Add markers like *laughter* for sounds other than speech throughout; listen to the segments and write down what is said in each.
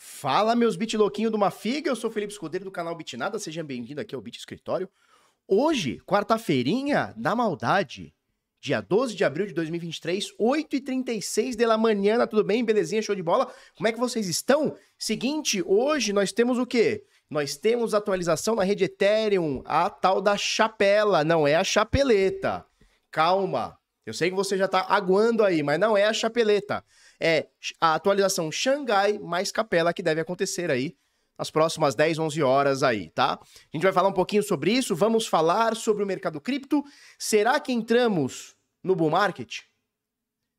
Fala, meus bit louquinho de uma figa, eu sou Felipe Escudeiro do canal Bitnada, seja bem-vindo aqui ao Bit Escritório. Hoje, quarta-feirinha da maldade, dia 12 de abril de 2023, 8h36 da manhã, tudo bem? Belezinha, show de bola? Como é que vocês estão? Seguinte, hoje nós temos o quê? Nós temos atualização na rede Ethereum, a tal da chapela, não é a chapeleta. Calma, eu sei que você já tá aguando aí, mas não é a chapeleta é a atualização Xangai mais Capela que deve acontecer aí nas próximas 10, 11 horas aí, tá? A gente vai falar um pouquinho sobre isso, vamos falar sobre o mercado cripto. Será que entramos no bull market?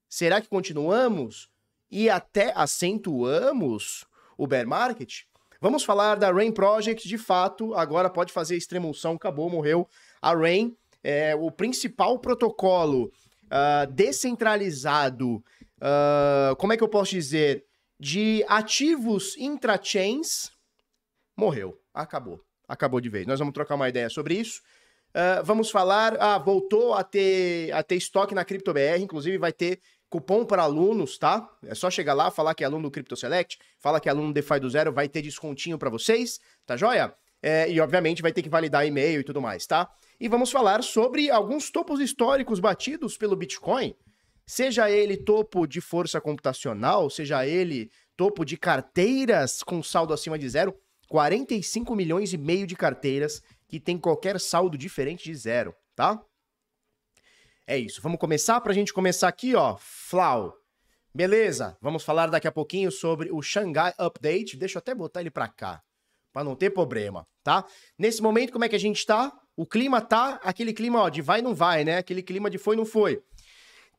Será que continuamos e até acentuamos o bear market? Vamos falar da Rain Project, de fato, agora pode fazer extremoção, acabou, morreu. A Rain é o principal protocolo uh, descentralizado uh, como é que eu posso dizer, de ativos intrachains, morreu, acabou, acabou de vez. Nós vamos trocar uma ideia sobre isso. Uh, vamos falar, ah, voltou a ter, a ter estoque na CryptoBR, inclusive vai ter cupom para alunos, tá? É só chegar lá, falar que é aluno do Crypto Select, fala que é aluno do DeFi do Zero, vai ter descontinho para vocês, tá joia? É, e obviamente vai ter que validar e-mail e tudo mais, tá? E vamos falar sobre alguns topos históricos batidos pelo Bitcoin. Seja ele topo de força computacional, seja ele topo de carteiras com saldo acima de zero, 45 milhões e meio de carteiras que tem qualquer saldo diferente de zero, tá? É isso. Vamos começar para a gente começar aqui, ó. Flau. Beleza. Vamos falar daqui a pouquinho sobre o Shanghai Update. Deixa eu até botar ele para cá, para não ter problema, tá? Nesse momento, como é que a gente tá? O clima tá aquele clima, ó, de vai não vai, né? Aquele clima de foi não foi.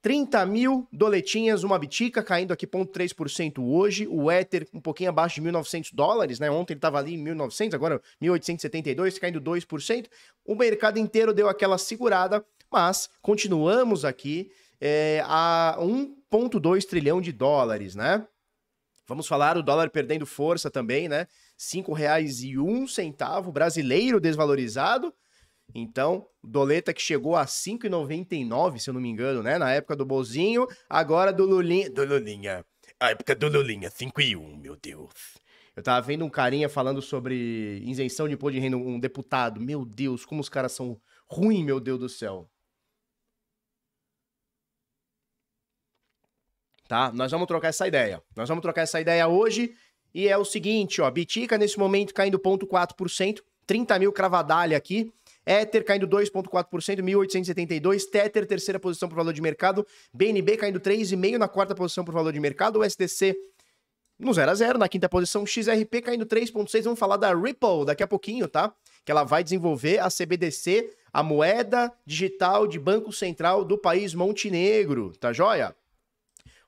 30 mil doletinhas, uma bitica, caindo aqui 0,3% hoje. O Ether um pouquinho abaixo de 1.900 dólares, né? Ontem ele estava ali em 1.900, agora 1.872, caindo 2%. O mercado inteiro deu aquela segurada, mas continuamos aqui é, a 1,2 trilhão de dólares, né? Vamos falar o dólar perdendo força também, né? R$ 5,01 brasileiro desvalorizado. Então, doleta que chegou a 5,99, se eu não me engano, né? Na época do Bozinho, agora do Lulinha. Do Lulinha. A época do Lulinha, 5,1, meu Deus. Eu tava vendo um carinha falando sobre isenção de imposto de renda, um deputado. Meu Deus, como os caras são ruins, meu Deus do céu. Tá? Nós vamos trocar essa ideia. Nós vamos trocar essa ideia hoje. E é o seguinte, ó. Bitica nesse momento caindo 0,4%. 30 mil cravadalha aqui. Ether caindo 2,4%, 1.872. Tether, terceira posição por valor de mercado. BNB caindo 3,5% na quarta posição por valor de mercado. O SDC no 0 a 0 na quinta posição. XRP caindo 3,6%. Vamos falar da Ripple daqui a pouquinho, tá? Que ela vai desenvolver a CBDC, a moeda digital de Banco Central do país Montenegro. Tá joia?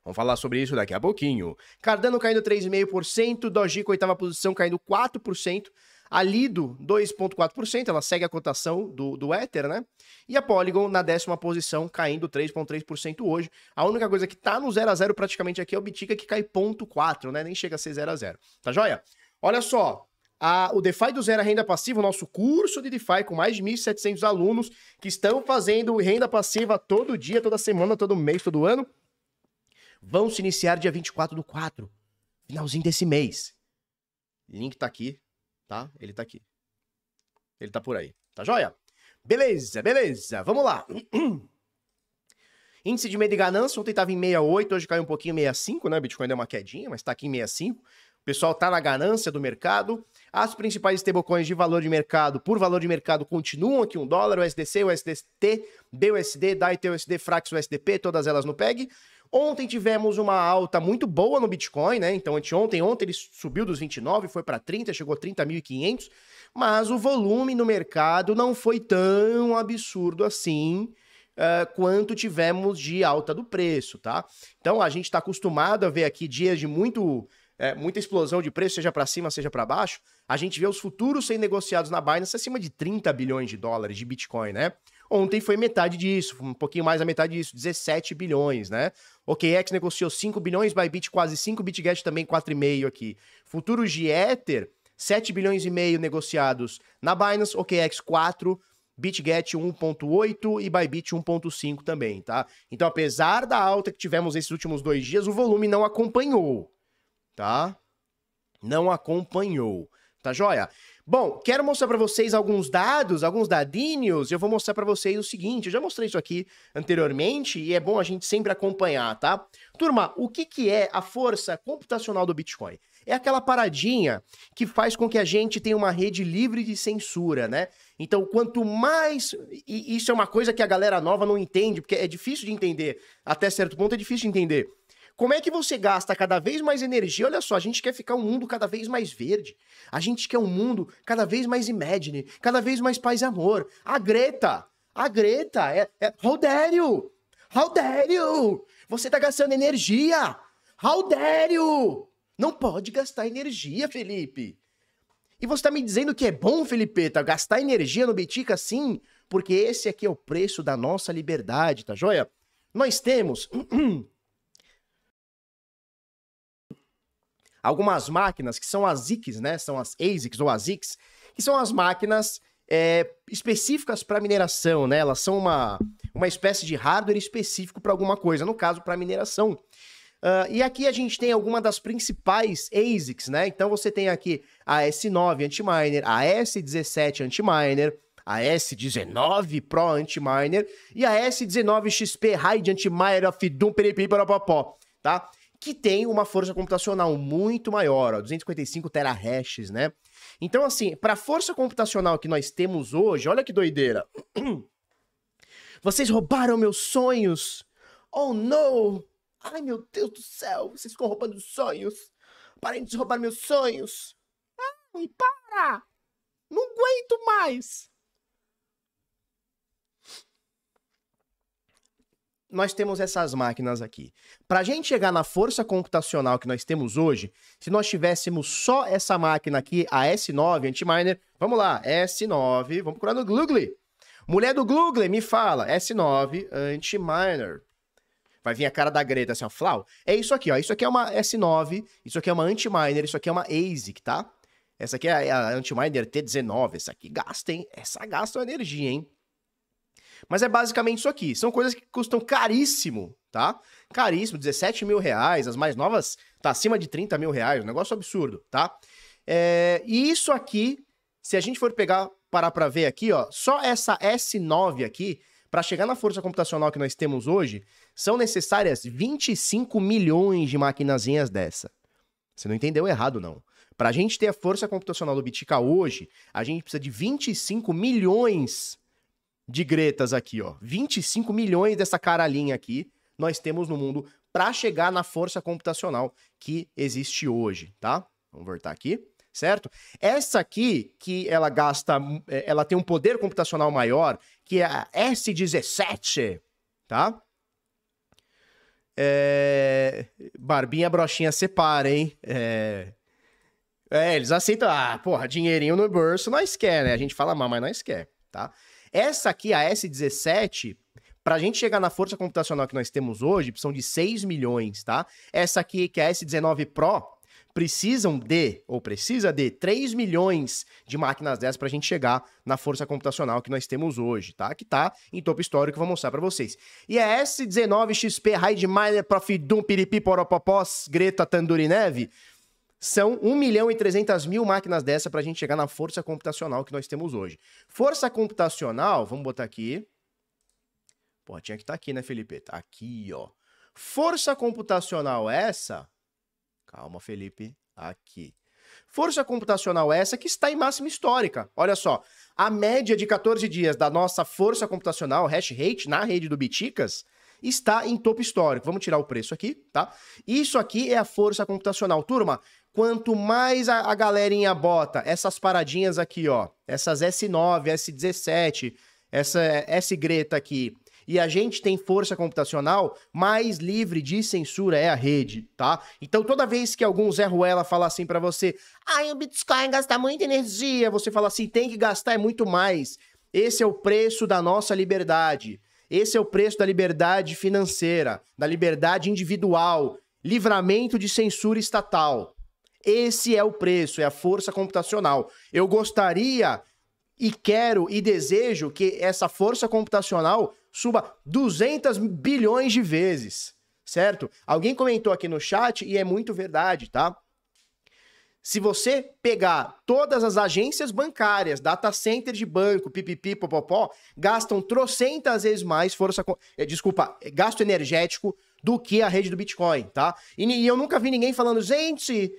Vamos falar sobre isso daqui a pouquinho. Cardano caindo 3,5%, Dogecoin oitava posição caindo 4%. A Lido, 2,4%, ela segue a cotação do, do Ether, né? E a Polygon na décima posição, caindo 3,3% hoje. A única coisa que tá no 0 a 0 praticamente aqui é o Bitica, que cai 0,4, né? Nem chega a ser 0 a 0 Tá joia? Olha só, a, o DeFi do Zero a Renda Passiva, o nosso curso de DeFi com mais de 1.700 alunos que estão fazendo renda passiva todo dia, toda semana, todo mês, todo ano, vão se iniciar dia 24 do 4, finalzinho desse mês. Link tá aqui tá? Ele tá aqui. Ele tá por aí. Tá joia? Beleza, beleza. Vamos lá. *clears throat* Índice de medo e ganância, ontem estava em 68, hoje caiu um pouquinho, 65, né? Bitcoin deu uma quedinha, mas está aqui em 65. O pessoal tá na ganância do mercado. As principais stablecoins de valor de mercado, por valor de mercado, continuam aqui um dólar, o SDC, o SDT, BUSD, DAI, TUSD, Frax, o SDP, todas elas no PEG. Ontem tivemos uma alta muito boa no Bitcoin, né? Então, anteontem, ontem ele subiu dos 29, foi para 30, chegou a 30.500, mas o volume no mercado não foi tão absurdo assim uh, quanto tivemos de alta do preço, tá? Então, a gente está acostumado a ver aqui dias de muito é, muita explosão de preço, seja para cima, seja para baixo, a gente vê os futuros sendo negociados na Binance acima de 30 bilhões de dólares de Bitcoin, né? Ontem foi metade disso, um pouquinho mais da metade disso, 17 bilhões, né? OKEx negociou 5 bilhões, Bybit quase 5, BitGet também 4,5 aqui. Futuros de Ether, 7 bilhões e meio negociados na Binance, OKEx 4, BitGet 1.8 e Bybit 1.5 também, tá? Então, apesar da alta que tivemos esses últimos dois dias, o volume não acompanhou, tá? não acompanhou. Tá joia? Bom, quero mostrar para vocês alguns dados, alguns dadinhos. Eu vou mostrar para vocês o seguinte, eu já mostrei isso aqui anteriormente e é bom a gente sempre acompanhar, tá? Turma, o que, que é a força computacional do Bitcoin? É aquela paradinha que faz com que a gente tenha uma rede livre de censura, né? Então, quanto mais. E isso é uma coisa que a galera nova não entende, porque é difícil de entender. Até certo ponto é difícil de entender. Como é que você gasta cada vez mais energia? Olha só, a gente quer ficar um mundo cada vez mais verde. A gente quer um mundo cada vez mais imagine, cada vez mais paz e amor. A Greta, a Greta, é, é How dare you? How dare you? Você tá gastando energia. How dare you? Não pode gastar energia, Felipe. E você tá me dizendo que é bom, Felipeta, gastar energia no Bitica sim? Porque esse aqui é o preço da nossa liberdade, tá joia? Nós temos *clears throat* algumas máquinas que são as ASICs, né? São as ASICs ou ASICs, que são as máquinas é, específicas para mineração, né? Elas são uma, uma espécie de hardware específico para alguma coisa, no caso, para mineração. Uh, e aqui a gente tem alguma das principais ASICs, né? Então você tem aqui a S9 Antiminer, a S17 Antiminer, a S19 Pro Antiminer e a S19 XP High Antiminer of Doom Peripipopó, tá? Que tem uma força computacional muito maior, ó, 255 terahashes, né? Então, assim, para a força computacional que nós temos hoje, olha que doideira. *clears throat* Vocês roubaram meus sonhos. Oh, não! Ai, meu Deus do céu, vocês ficam roubando sonhos. Parem de roubar meus sonhos. Ai, para! Não aguento mais. Nós temos essas máquinas aqui. Para a gente chegar na força computacional que nós temos hoje, se nós tivéssemos só essa máquina aqui, a S9 Antiminer, vamos lá, S9, vamos procurar no Google. Mulher do Google, me fala, S9 Antiminer. Vai vir a cara da Greta assim, ó, Flau. É isso aqui, ó. Isso aqui é uma S9, isso aqui é uma Antiminer, isso aqui é uma ASIC, tá? Essa aqui é a Antiminer T19. Essa aqui gasta, hein? Essa gasta energia, hein? Mas é basicamente isso aqui. São coisas que custam caríssimo, tá? Caríssimo, 17 mil reais. As mais novas tá acima de 30 mil reais. Um negócio absurdo, tá? É, e isso aqui, se a gente for pegar, parar para ver aqui, ó, só essa S9 aqui, para chegar na força computacional que nós temos hoje, são necessárias 25 milhões de maquinazinhas dessa. Você não entendeu errado, não. Para a gente ter a força computacional do Bitica hoje, a gente precisa de 25 milhões de gretas aqui, ó. 25 milhões dessa caralhinha aqui nós temos no mundo para chegar na força computacional que existe hoje, tá? Vamos voltar aqui, certo? Essa aqui que ela gasta, é, ela tem um poder computacional maior, que é a S17, tá? É... Barbinha brochinha separa, hein? É... é, eles aceitam, ah, porra, dinheirinho no bolso nós quer, né? A gente fala mas nós quer, tá? Essa aqui, a S17, para a gente chegar na força computacional que nós temos hoje, precisam de 6 milhões, tá? Essa aqui, que é a S19 Pro, precisam de, ou precisa de, 3 milhões de máquinas dessas para a gente chegar na força computacional que nós temos hoje, tá? Que tá em topo histórico, vou mostrar para vocês. E a S19 XP Raid Miner Prof. Dum Piripi Poropopós Greta Tanduri Neve são 1 milhão e 300 mil máquinas dessa para a gente chegar na força computacional que nós temos hoje. Força computacional, vamos botar aqui. Pô, tinha que estar tá aqui, né, Felipe? Tá aqui, ó. Força computacional essa. Calma, Felipe. Aqui. Força computacional essa que está em máxima histórica. Olha só, a média de 14 dias da nossa força computacional, hash rate, na rede do Biticas, está em topo histórico. Vamos tirar o preço aqui, tá? Isso aqui é a força computacional. Turma, quanto mais a, a galerinha bota essas paradinhas aqui, ó, essas S9, S17, essa S Greta aqui, e a gente tem força computacional, mais livre de censura é a rede, tá? Então toda vez que algum Zé Ruela falar assim para você, ai, o Bitcoin gasta muita energia, você fala assim, tem que gastar é muito mais. Esse é o preço da nossa liberdade. Esse é o preço da liberdade financeira, da liberdade individual, livramento de censura estatal. Esse é o preço, é a força computacional. Eu gostaria e quero e desejo que essa força computacional suba 200 bilhões de vezes, certo? Alguém comentou aqui no chat e é muito verdade, tá? Se você pegar todas as agências bancárias, data center de banco, pipipi, popopó, gastam trocentas vezes mais força, eh, desculpa, gasto energético do que a rede do Bitcoin, tá? E, e eu nunca vi ninguém falando, gente,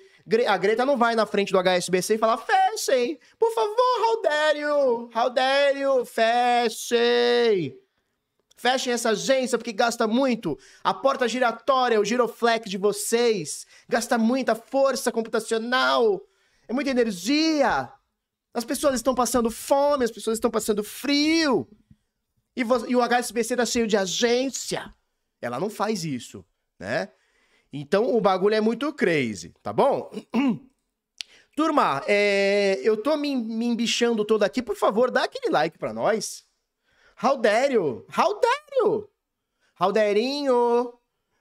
a Greta não vai na frente do HSBC e falar, fechem, por favor, how dare you, how dare you, fechem. Fechem essa agência porque gasta muito. A porta giratória, o giroflex de vocês, gasta muita força computacional. É muita energia. As pessoas estão passando fome, as pessoas estão passando frio. E, o HSBC tá cheio de agência. Ela não faz isso, né? Então o bagulho é muito crazy, tá bom? *clears throat* Turma, é, eu tô me, me embichando todo aqui. Por favor, dá aquele like pra nós. Dare you? Rauderinho,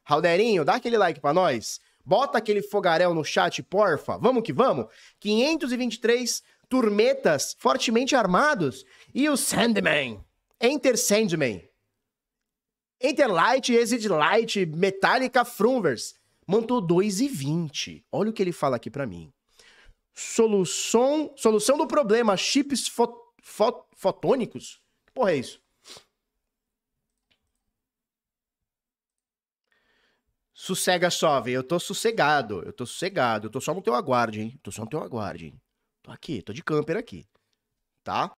Rauderinho, dá aquele like pra nós. Bota aquele fogaréu no chat, porfa. Vamos que vamos. 523 turmetas fortemente armados. E o Sandman. Enter Sandman. Enter Light, Exit Light, Metallica Frunvers. Mantou 2,20. Olha o que ele fala aqui para mim. Solução, solução do problema, chips fot, fot, fotônicos? Que porra é isso? Sossega só, velho. Eu tô sossegado. Eu tô sossegado. Eu tô só no teu aguarde, hein? Tô só no teu aguarde, hein? Tô aqui, tô de camper aqui. Tá?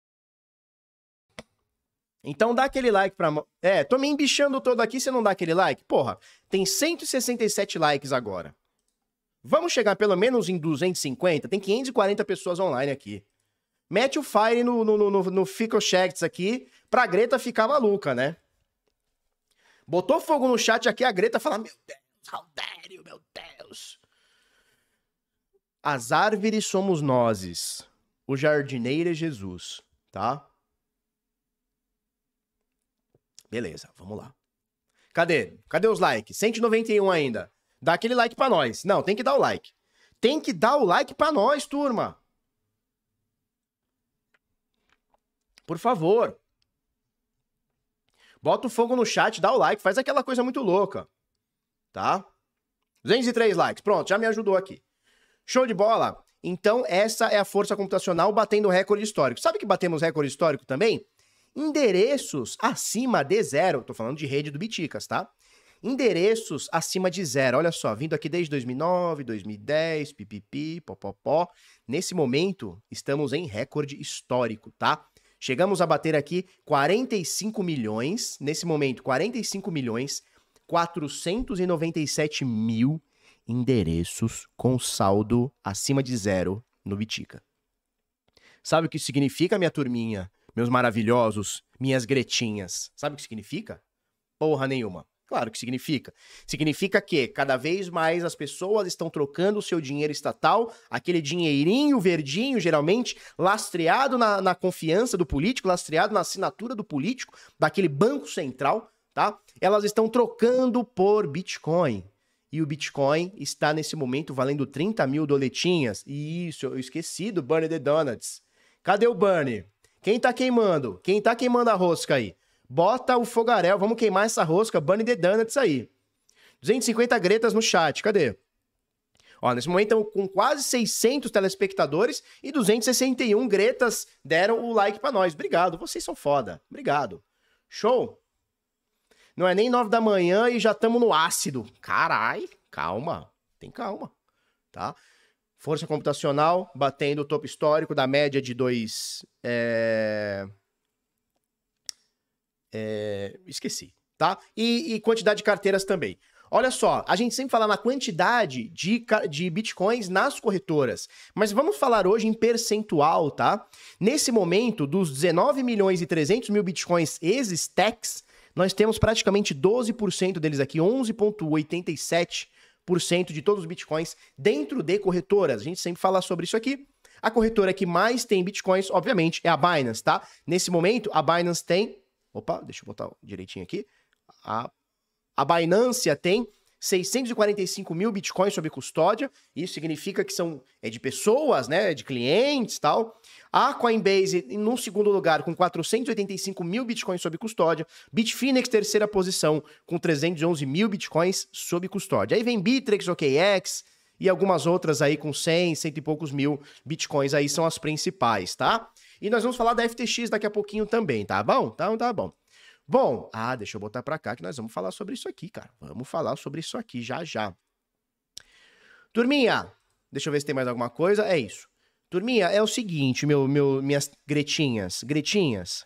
Então dá aquele like pra. É, tô me embichando todo aqui, você não dá aquele like? Porra, tem 167 likes agora. Vamos chegar pelo menos em 250? Tem 540 pessoas online aqui. Mete o fire no, no, no, no Fico Chats aqui pra Greta ficar maluca, né? Botou fogo no chat aqui, a Greta fala: Meu Deus, Aldério, meu Deus. As árvores somos nós. O jardineiro é Jesus, tá? Beleza, vamos lá. Cadê? Cadê os likes? 191 ainda. Dá aquele like pra nós. Não, tem que dar o like. Tem que dar o like pra nós, turma. Por favor. Bota o fogo no chat, dá o like, faz aquela coisa muito louca tá? 203 likes, pronto, já me ajudou aqui. Show de bola? Então, essa é a força computacional batendo recorde histórico. Sabe que batemos recorde histórico também? Endereços acima de zero, tô falando de rede do Biticas, tá? Endereços acima de zero, olha só, vindo aqui desde 2009, 2010, pipipi, popopó. Nesse momento, estamos em recorde histórico, tá? Chegamos a bater aqui 45 milhões, nesse momento, 45 milhões 497 mil endereços com saldo acima de zero no Bitica. Sabe o que significa, minha turminha? Meus maravilhosos, minhas gretinhas. Sabe o que significa? Porra nenhuma. Claro que significa. Significa que cada vez mais as pessoas estão trocando o seu dinheiro estatal, aquele dinheirinho verdinho, geralmente, lastreado na, na confiança do político, lastreado na assinatura do político, daquele banco central, tá? Elas estão trocando por Bitcoin. E o Bitcoin está nesse momento valendo 30 mil doletinhas. Isso, eu esqueci do Bernie the Donuts. Cadê o Bernie? Quem tá queimando? Quem tá queimando a rosca aí? Bota o fogaréu, vamos queimar essa rosca, Bernie the Donuts aí. 250 gretas no chat, cadê? Ó, nesse momento estamos com quase 600 telespectadores e 261 gretas deram o like para nós. Obrigado, vocês são foda. Obrigado. Show? Não é nem nove da manhã e já estamos no ácido. Carai, calma. Tem calma, tá? Força computacional batendo o topo histórico da média de dois. É... É... Esqueci, tá? E, e, quantidade de carteiras também. Olha só, a gente sempre fala na quantidade de, de bitcoins nas corretoras, mas vamos falar hoje em percentual, tá? Nesse momento, dos 19 milhões e 300 mil bitcoins ex-stacks, nós temos praticamente 12% deles aqui, 11,87% de todos os bitcoins dentro de corretoras. A gente sempre fala sobre isso aqui. A corretora que mais tem bitcoins, obviamente, é a Binance, tá? Nesse momento, a Binance tem. Opa, deixa eu botar direitinho aqui. A, a Binance tem 645 mil bitcoins sob custódia. Isso significa que são é de pessoas, né? De clientes tal. A Coinbase, no segundo lugar, com 485 mil bitcoins sob custódia. Bitfinex, terceira posição, com 311 mil bitcoins sob custódia. Aí vem Bittrex, OKX e algumas outras aí com 100, cento e poucos mil bitcoins aí são as principais, tá? E nós vamos falar da FTX daqui a pouquinho também, tá bom? Então tá bom. Bom, ah, deixa eu botar para cá que nós vamos falar sobre isso aqui, cara. Vamos falar sobre isso aqui já já. Turminha, deixa eu ver se tem mais alguma coisa. É isso. Turminha, é o seguinte, meu, meu, minhas gretinhas, gretinhas,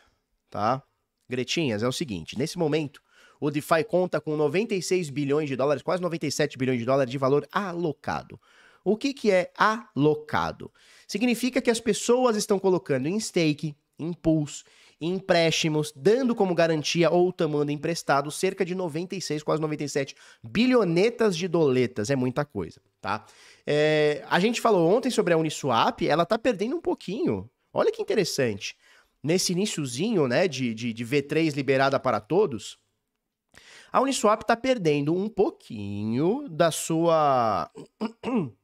tá? Gretinhas, é o seguinte, nesse momento, o DeFi conta com 96 bilhões de dólares, quase 97 bilhões de dólares de valor alocado. O que, que é alocado? Significa que as pessoas estão colocando em stake, em pools, em empréstimos, dando como garantia ou tomando emprestado cerca de 96, quase 97 bilhonetas de doletas. É muita coisa, tá? É, a gente falou ontem sobre a Uniswap, ela tá perdendo um pouquinho. Olha que interessante. Nesse iníciozinho, né, de, de, de V3 liberada para todos, a Uniswap está perdendo um pouquinho da sua *clears throat*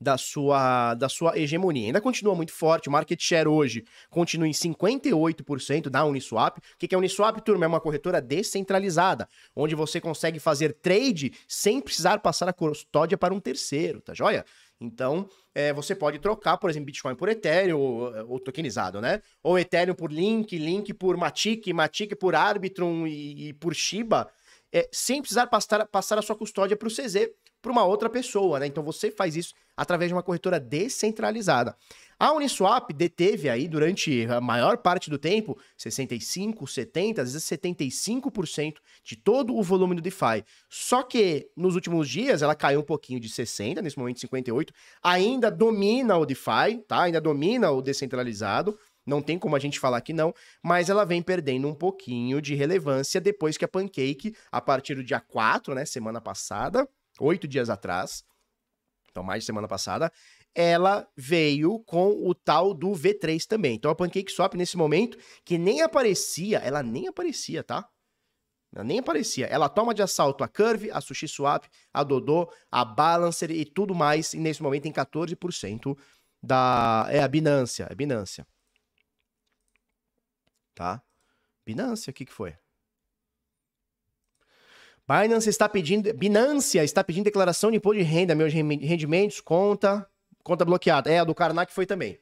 da sua, da sua hegemonia. Ainda continua muito forte, o market share hoje continua em 58% da Uniswap. O que é a Uniswap, turma? É uma corretora descentralizada, onde você consegue fazer trade sem precisar passar a custódia para um terceiro, tá joia? Então, é, você pode trocar, por exemplo, Bitcoin por Ethereum, ou, ou, tokenizado, né? Ou Ethereum por Link, Link por Matic, Matic por Arbitrum e, e por Shiba, é, sem precisar passar, passar a sua custódia para o CZ, para uma outra pessoa, né? Então você faz isso através de uma corretora descentralizada. A Uniswap deteve aí durante a maior parte do tempo, 65, 70, às vezes 75% de todo o volume do DeFi. Só que nos últimos dias ela caiu um pouquinho de 60, nesse momento 58, ainda domina o DeFi, tá? Ainda domina o descentralizado. Não tem como a gente falar que não, mas ela vem perdendo um pouquinho de relevância depois que a Pancake, a partir do dia 4, né, semana passada, oito dias atrás, então mais de semana passada, ela veio com o tal do V3 também. Então a PancakeSwap nesse momento, que nem aparecia, ela nem aparecia, tá? Ela nem aparecia. Ela toma de assalto a Curve, a SushiSwap, a Dodô, a Balancer e tudo mais, e nesse momento tem 14% da... É a Binance, é a Binance. Tá? Binance, o que que foi? Binance está pedindo, Binance está pedindo declaração de imposto de renda, meus rendimentos, conta, conta bloqueada. É, a do Karnak foi também.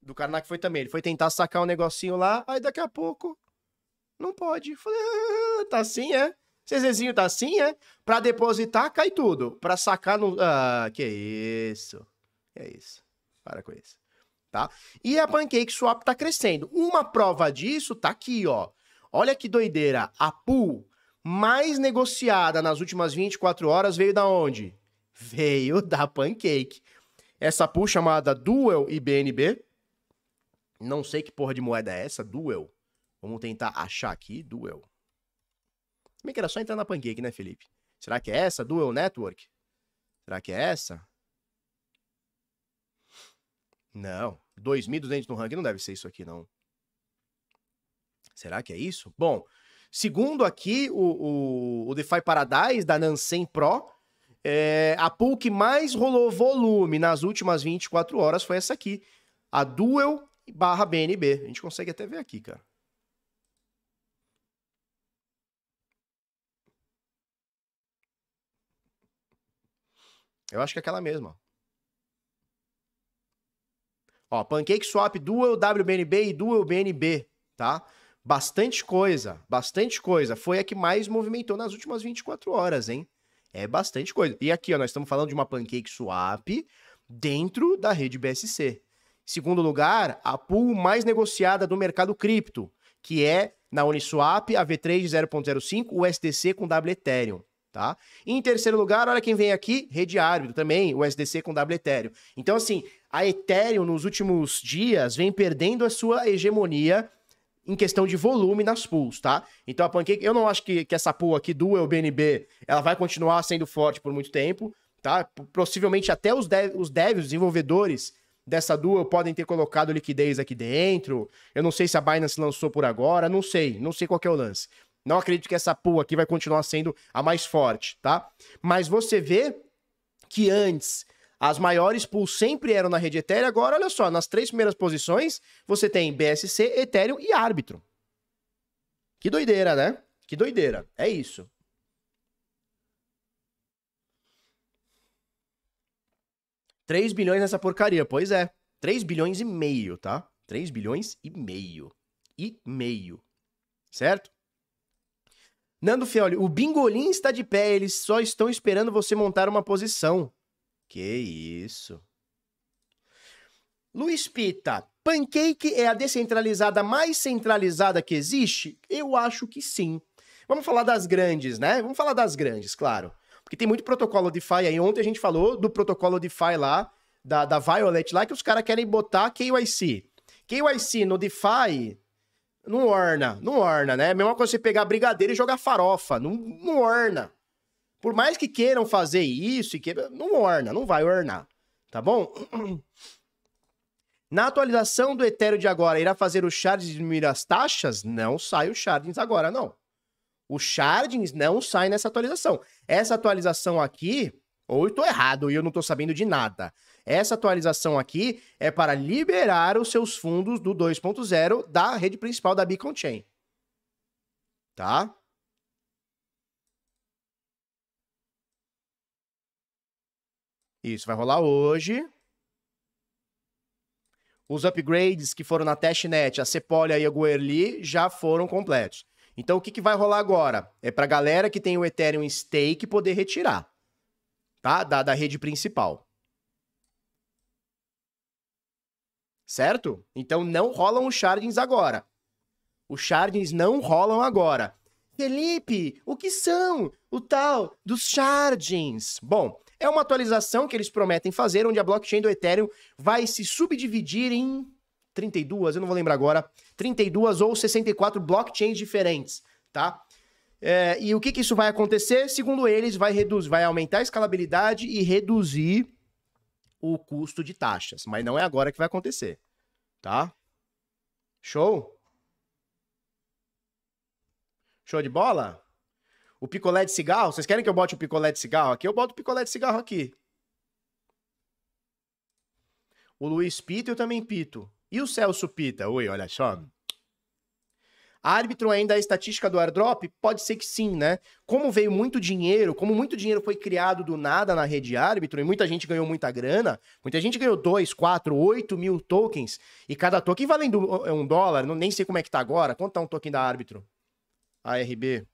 Do Karnak foi também. Ele foi tentar sacar um negocinho lá, aí daqui a pouco não pode. Falei, ah, *laughs* tá assim, é? CZzinho tá assim, é? Pra depositar, cai tudo. Pra sacar, no... Ah, que isso. É isso. Para com isso. Tá? E a Pancake Swap tá crescendo. Uma prova disso tá aqui, ó. Olha que doideira. A pool mais negociada nas últimas 24 horas veio da onde? Veio da Pancake. Essa pool chamada Duel IBNB. Não sei que porra de moeda é essa, Duel. Vamos tentar achar aqui, Duel. Como que era só entrar na Pancake, né, Felipe? Será que é essa, Duel Network? Será que é essa? Não, 2.200 no ranking não deve ser isso aqui, não. Será que é isso? Bom, Segundo aqui o, o, o DeFi Paradise da Nansen Pro, é, a pool que mais rolou volume nas últimas 24 horas foi essa aqui, a Duel barra BNB. A gente consegue até ver aqui, cara. Eu acho que é aquela mesma. Ó, Pancake Swap Duel WBNB e Duel BNB, tá? Bastante coisa, bastante coisa. Foi a que mais movimentou nas últimas 24 horas, hein? É bastante coisa. E aqui, ó, nós estamos falando de uma pancake swap dentro da rede BSC. Segundo lugar, a pool mais negociada do mercado cripto, que é na Uniswap, a V3 de 0.05, o SDC com W Ethereum, tá? E em terceiro lugar, olha quem vem aqui, rede árbitro também, o SDC com W Ethereum. Então, assim, a Ethereum nos últimos dias vem perdendo a sua hegemonia em questão de volume nas pools, tá? Então a Pancake, eu não acho que, que essa pool aqui, Duel BNB, ela vai continuar sendo forte por muito tempo, tá? Possivelmente até os, dev, os devs, os desenvolvedores dessa Duel podem ter colocado liquidez aqui dentro. Eu não sei se a Binance lançou por agora, não sei, não sei qual é o lance. Não acredito que essa pool aqui vai continuar sendo a mais forte, tá? Mas você vê que antes as maiores pools sempre eram na rede Ethereum. Agora, olha só, nas três primeiras posições, você tem BSC, Ethereum e árbitro. Que doideira, né? Que doideira. É isso. 3 bilhões nessa porcaria. Pois é. 3 bilhões e meio, tá? 3 bilhões e meio. E meio. Certo? Nando Fioli, o Bingolim está de pé, eles só estão esperando você montar uma posição. Que isso. Luiz Pita, Pancake é a descentralizada mais centralizada que existe? Eu acho que sim. Vamos falar das grandes, né? Vamos falar das grandes, claro. Porque tem muito protocolo DeFi aí. Ontem a gente falou do protocolo DeFi lá, da, da Violet lá, que os caras querem botar KYC. KYC no DeFi não orna, não orna, né? É a mesma coisa você pegar brigadeiro e jogar farofa. Não, não orna. Por mais que queiram fazer isso, e que... não orna, não vai ornar. Tá bom? *clears throat* Na atualização do Ethereum de agora, irá fazer o sharding diminuir as taxas? Não sai o shardings agora, não. O shardings não sai nessa atualização. Essa atualização aqui, ou eu estou errado e eu não estou sabendo de nada. Essa atualização aqui é para liberar os seus fundos do 2.0 da rede principal da Beacon Chain. Tá? Isso vai rolar hoje. Os upgrades que foram na testnet, a Sepolia e a Guerli, já foram completos. Então, o que, que vai rolar agora? É para a galera que tem o Ethereum Stake poder retirar, tá? Da, da rede principal. Certo? Então, não rolam os shardings agora. Os shardings não rolam agora. Felipe, o que são o tal dos shardings? Bom, é uma atualização que eles prometem fazer, onde a blockchain do Ethereum vai se subdividir em 32, eu não vou lembrar agora, 32 ou 64 blockchains diferentes, tá? É, e o que, que isso vai acontecer? Segundo eles, vai reduzir, vai aumentar a escalabilidade e reduzir o custo de taxas. Mas não é agora que vai acontecer, tá? Show? Show de bola? O picolé de cigarro, vocês querem que eu bote o picolé de cigarro aqui? Eu boto o picolé de cigarro aqui. O Luiz pita, eu também pito. E o Celso pita? Oi, olha só. Árbitro ainda a estatística do airdrop? Pode ser que sim, né? Como veio muito dinheiro, como muito dinheiro foi criado do nada na rede árbitro e muita gente ganhou muita grana, muita gente ganhou 2, 4, 8 mil tokens e cada token valendo um dólar, não, nem sei como é que tá agora. Quanto tá um token da árbitro? ARB.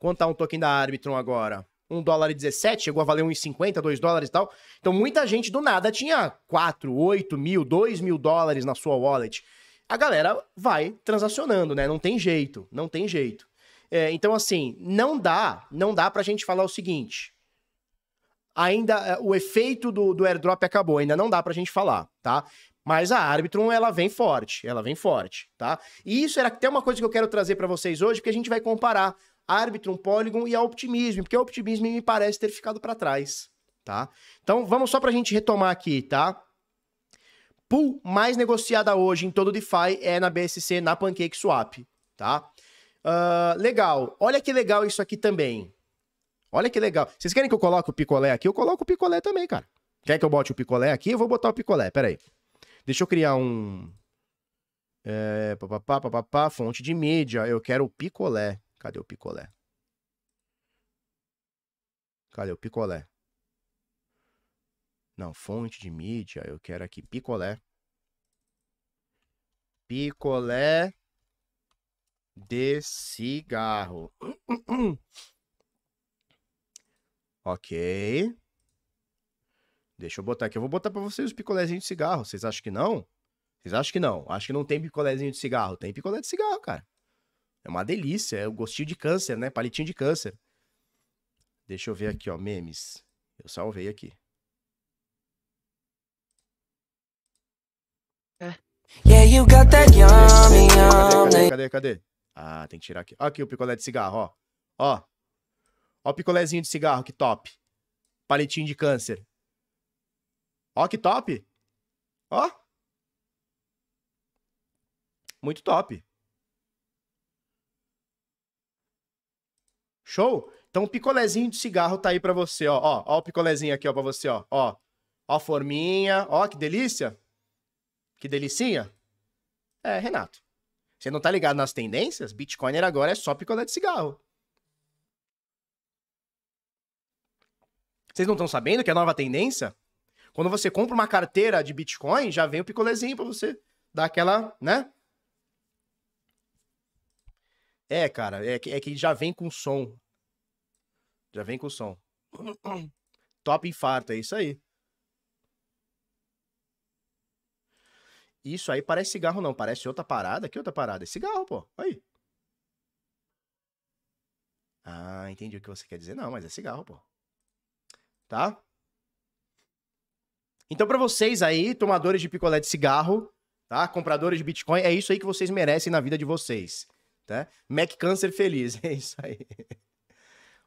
Quanto tá um token da Arbitrum agora? 1 dólar e 17, chegou a valer 1,50, 2 dólares e tal. Então muita gente do nada tinha 4, 8 mil, 2 mil dólares na sua wallet. A galera vai transacionando, né? Não tem jeito, não tem jeito. É, então, assim, não dá, não dá pra gente falar o seguinte. Ainda é, o efeito do, do airdrop acabou, ainda não dá pra gente falar, tá? Mas a Arbitrum, ela vem forte, ela vem forte, tá? E isso era até uma coisa que eu quero trazer para vocês hoje, porque a gente vai comparar Arbitrum, Polygon e a Optimism, porque a Optimism me parece ter ficado para trás, tá? Então, vamos só para a gente retomar aqui, tá? Pool mais negociada hoje em todo o DeFi é na BSC, na PancakeSwap, tá? Uh, legal. Olha que legal isso aqui também. Olha que legal. Vocês querem que eu coloque o picolé aqui? Eu coloco o picolé também, cara. Quer que eu bote o picolé aqui? Eu vou botar o picolé. Pera aí. Deixa eu criar um... É, papapá, papapá, fonte de mídia. Eu quero o picolé. Cadê o picolé? Cadê o picolé? Não, fonte de mídia, eu quero aqui picolé. Picolé de cigarro. *clears throat* ok. Deixa eu botar aqui. Eu vou botar para vocês os picolézinhos de cigarro. Vocês acham que não? Vocês acham que não? Acho que não tem picolézinho de cigarro. Tem picolé de cigarro, cara. É uma delícia, é o gostinho de câncer, né? Palitinho de câncer. Deixa eu ver aqui, ó, memes. Eu salvei aqui. É. Yeah, you got that yummy, cadê, cadê, cadê, cadê? Ah, tem que tirar aqui. Ó aqui o picolé de cigarro, ó. Ó. Ó o picolézinho de cigarro, que top. Palitinho de câncer. Ó que top. Ó. Muito top. Show? Então, o picolézinho de cigarro tá aí para você, ó. Ó, ó o picolézinho aqui, ó, pra você, ó. Ó, ó a forminha. Ó, que delícia. Que delicinha. É, Renato. Você não tá ligado nas tendências? Bitcoiner agora é só picolé de cigarro. Vocês não estão sabendo que é a nova tendência? Quando você compra uma carteira de Bitcoin, já vem o picolézinho para você dar aquela, né? É, cara, é que, é que já vem com som. Já vem com som. *clears throat* Top infarto, é isso aí. Isso aí parece cigarro, não. Parece outra parada. Que outra parada? É cigarro, pô. Aí. Ah, entendi o que você quer dizer. Não, mas é cigarro, pô. Tá? Então, para vocês aí, tomadores de picolé de cigarro, tá? Compradores de Bitcoin, é isso aí que vocês merecem na vida de vocês, tá? Mac Câncer feliz, *laughs* é isso aí.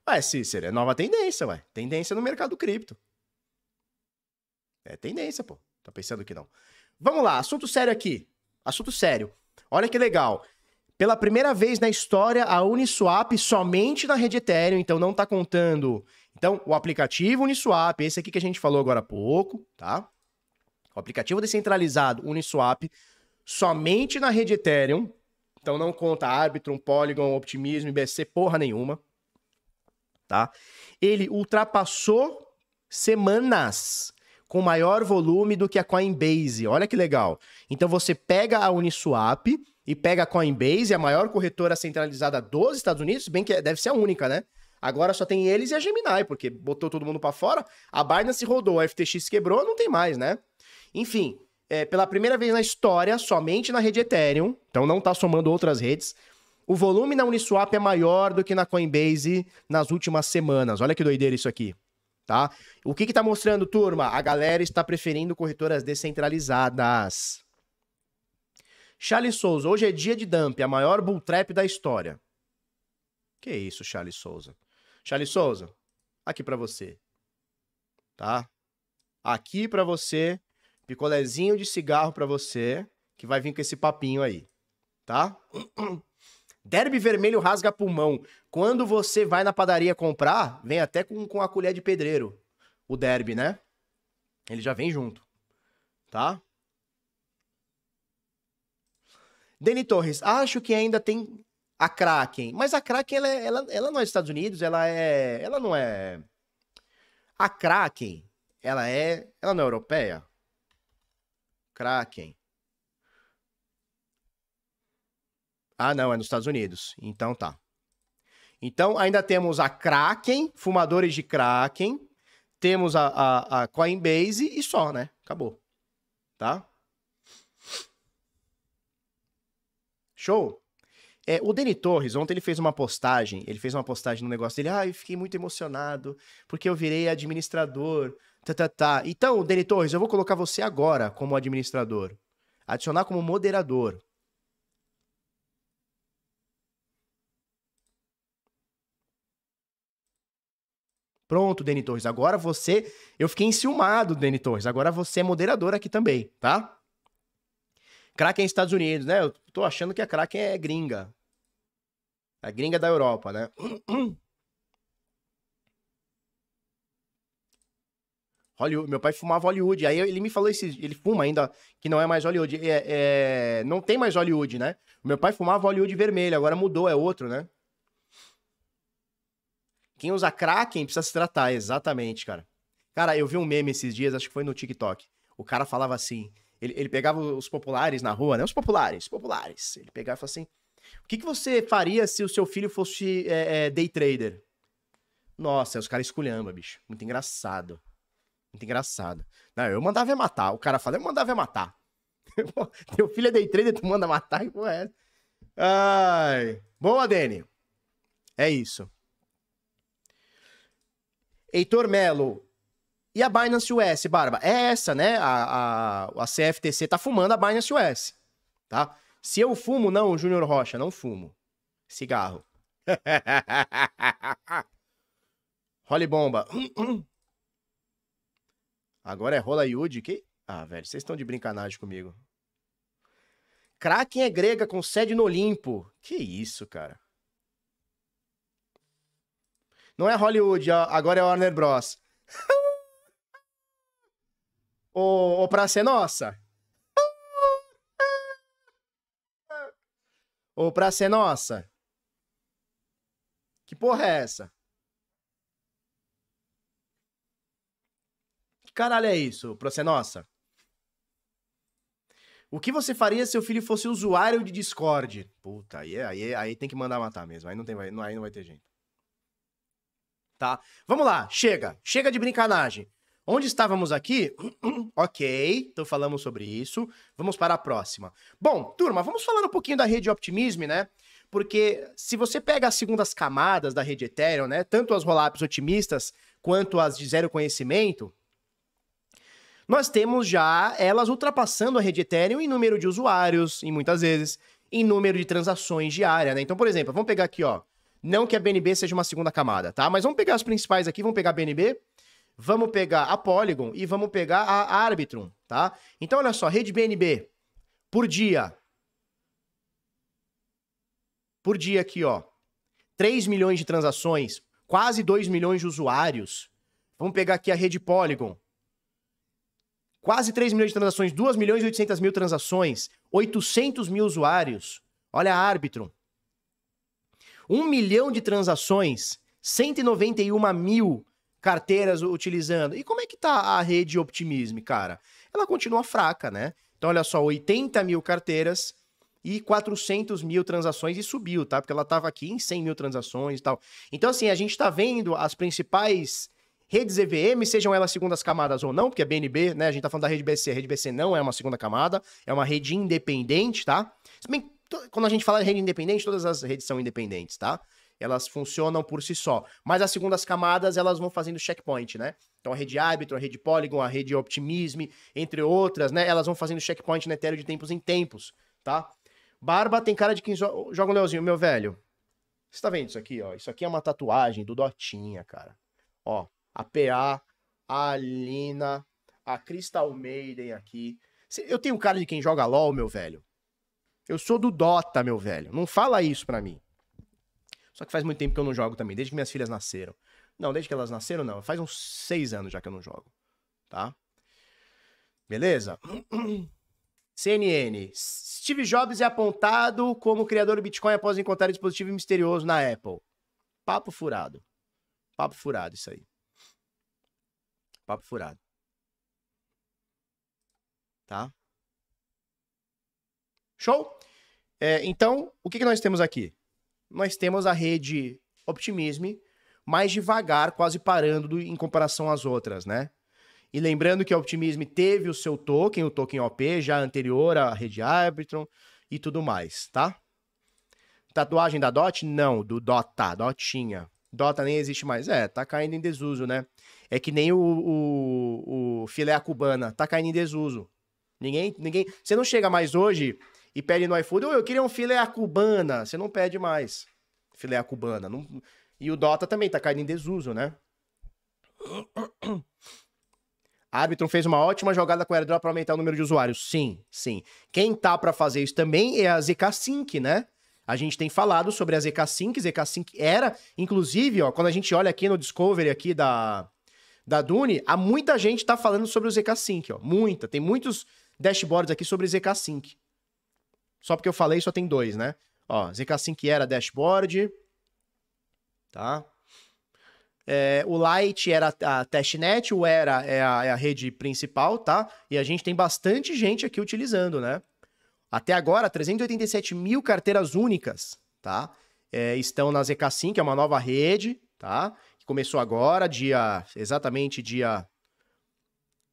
Ué, Cícero, é nova tendência, ué. Tendência no mercado cripto. É tendência, pô. Tá pensando que não. Vamos lá, assunto sério aqui. Assunto sério. Olha que legal. Pela primeira vez na história, a Uniswap somente na rede Ethereum, então não tá contando. Então, o aplicativo Uniswap, esse aqui que a gente falou agora há pouco, tá? O aplicativo descentralizado Uniswap somente na rede Ethereum. Então não conta Arbitrum, Polygon, Optimism, BSC, porra nenhuma. Tá? Ele ultrapassou semanas com maior volume do que a Coinbase. Olha que legal. Então você pega a Uniswap e pega a Coinbase, a maior corretora centralizada dos Estados Unidos, bem que deve ser a única, né? Agora só tem eles e a Gemini, porque botou todo mundo para fora. A Binance rodou, a FTX quebrou, não tem mais, né? Enfim, é, pela primeira vez na história, somente na rede Ethereum, então não tá somando outras redes, o volume na Uniswap é maior do que na Coinbase nas últimas semanas. Olha que doideira isso aqui tá? O que que tá mostrando, turma? A galera está preferindo corretoras descentralizadas. Charles Souza, hoje é dia de dump, a maior bull trap da história. Que isso, Charles Souza? Charles Souza, aqui para você. Tá? Aqui para você, picolézinho de cigarro para você, que vai vir com esse papinho aí, tá? *clears throat* Derby vermelho rasga pulmão. Quando você vai na padaria comprar, vem até com, com a colher de pedreiro. O derby, né? Ele já vem junto. Tá? Deni Torres, acho que ainda tem a Kraken. Mas a Kraken, ela, é, ela, ela não é dos Estados Unidos, ela é. Ela não é. A Kraken, ela é. Ela não é europeia? Kraken. Ah, não, é nos Estados Unidos. Então tá. Então ainda temos a Kraken, fumadores de Kraken, temos a, a, a Coinbase e só, né? Acabou. Tá? Show? É, o Deni Torres, ontem ele fez uma postagem, ele fez uma postagem no negócio dele, ah, eu fiquei muito emocionado, porque eu virei administrador, tá, tá, tá. Então, Deni Torres, eu vou colocar você agora como administrador, adicionar como moderador, Pronto, Deni Torres. Agora você. Eu fiquei enciumado, Deni Torres. Agora você é moderador aqui também, tá? Kraken é Estados Unidos, né? Eu tô achando que a Kraken é gringa. A gringa da Europa, né? *clears throat* Hollywood. Meu pai fumava Hollywood. Aí ele me falou esse. Ele fuma ainda, que não é mais Hollywood. É, é, não tem mais Hollywood, né? Meu pai fumava Hollywood vermelho, agora mudou, é outro, né? Quem usa Kraken precisa se tratar, exatamente, cara. Cara, eu vi um meme esses dias, acho que foi no TikTok. O cara falava assim: ele, ele pegava os populares na rua, né? Os populares, populares. Ele pegava e falava assim: o que, que você faria se o seu filho fosse é, é, day trader? Nossa, os caras esculhamba, bicho. Muito engraçado. Muito engraçado. Não, eu mandava é matar. O cara fala, eu mandava é matar. *laughs* Teu filho é day trader, tu manda matar e porra é. Ai. Boa, Dani. É isso. Heitor Melo. E a Binance US, Barba? É essa, né? A, a, a CFTC tá fumando a Binance US, tá? Se eu fumo, não, Júnior Rocha, não fumo. Cigarro. *laughs* Role bomba. *clears throat* Agora é rola que... Ah, velho, vocês estão de brincanagem comigo. Kraken é grega com sede no Olimpo. Que isso, cara. Não é Hollywood, agora é Warner Bros. *laughs* Ô, ô Praça é Nossa. Ô Praça é Nossa. Que porra é essa? Caralho é isso, pra você nossa? O que você faria se seu filho fosse usuário de Discord? Puta, aí, é, aí, é, aí tem que mandar matar mesmo. Aí não, tem, aí não vai ter jeito. Tá? Vamos lá, chega. Chega de brincanagem. Onde estávamos aqui? *clears throat* ok, então falamos sobre isso. Vamos para a próxima. Bom, turma, vamos falar um pouquinho da rede Optimism, né? Porque se você pega as segundas camadas da rede Ethereum, né? Tanto as rollups otimistas quanto as de zero conhecimento, nós temos já elas ultrapassando a rede Ethereum em número de usuários, e muitas vezes, em número de transações diárias, né? Então, por exemplo, vamos pegar aqui, ó. Não que a BNB seja uma segunda camada, tá? Mas vamos pegar as principais aqui, vamos pegar a BNB, vamos pegar a Polygon e vamos pegar a Arbitrum, tá? Então, olha só, rede BNB, por dia. Por dia aqui, ó. 3 milhões de transações, quase 2 milhões de usuários. Vamos pegar aqui a rede Polygon, Quase 3 milhões de transações, 2 milhões e 800 mil transações, 800 mil usuários. Olha a Arbitrum. 1 milhão de transações, 191 mil carteiras utilizando. E como é que tá a rede Optimism, cara? Ela continua fraca, né? Então, olha só, 80 mil carteiras e 400 mil transações e subiu, tá? Porque ela tava aqui em 100 mil transações e tal. Então, assim, a gente tá vendo as principais redes EVM, sejam elas segundas camadas ou não, porque a BNB, né, a gente tá falando da rede BC, a rede BC não é uma segunda camada, é uma rede independente, tá? Bem quando a gente fala de rede independente, todas as redes são independentes, tá? Elas funcionam por si só. Mas as segundas camadas, elas vão fazendo checkpoint, né? Então a rede Arbitrum, a rede Polygon, a rede Optimism, entre outras, né? Elas vão fazendo checkpoint no Ethereum de tempos em tempos, tá? Barba tem cara de quem joga um leozinho, meu velho. Você tá vendo isso aqui, ó? Isso aqui é uma tatuagem do Dotinha, cara. Ó, a PA, a Alina, a Crystal Maiden aqui. Eu tenho cara de quem joga LOL, meu velho. Eu sou do Dota, meu velho. Não fala isso pra mim. Só que faz muito tempo que eu não jogo também, desde que minhas filhas nasceram. Não, desde que elas nasceram, não. Faz uns seis anos já que eu não jogo. Tá? Beleza? *clears throat* CNN. Steve Jobs é apontado como criador do Bitcoin após encontrar dispositivo misterioso na Apple. Papo furado. Papo furado, isso aí. Papo furado. Tá? Show? É, então, o que, que nós temos aqui? Nós temos a rede Optimism mais devagar, quase parando do, em comparação às outras, né? E lembrando que a Optimism teve o seu token, o token OP, já anterior à rede Arbitrum e tudo mais, tá? Tatuagem da DOT? Não, do Dota, Dotinha. Dota nem existe mais. É, tá caindo em desuso, né? É que nem o, o, o filé cubana, tá caindo em desuso. Ninguém, ninguém. Você não chega mais hoje e pede no iFood, oh, eu queria um filé cubana. Você não pede mais filé cubana. Não... E o Dota também tá caindo em desuso, né? *clears throat* A Arbitrum fez uma ótima jogada com o airdrop para aumentar o número de usuários. Sim, sim. Quem tá para fazer isso também é a ZK Sync, né? A gente tem falado sobre a ZK Sync. ZK Sync era, inclusive, ó, quando a gente olha aqui no Discovery aqui da, da Dune, há muita gente tá falando sobre o ZK Sync, ó. Muita. Tem muitos dashboards aqui sobre ZK Sync. Só porque eu falei, só tem dois, né? Ó, ZK Sync era dashboard. Tá? É, o Lite era a testnet, o Era é a, é a rede principal, tá? E a gente tem bastante gente aqui utilizando, né? Até agora, 387 mil carteiras únicas, tá? É, estão na ZK5, que é uma nova rede, tá? Que começou agora, dia exatamente dia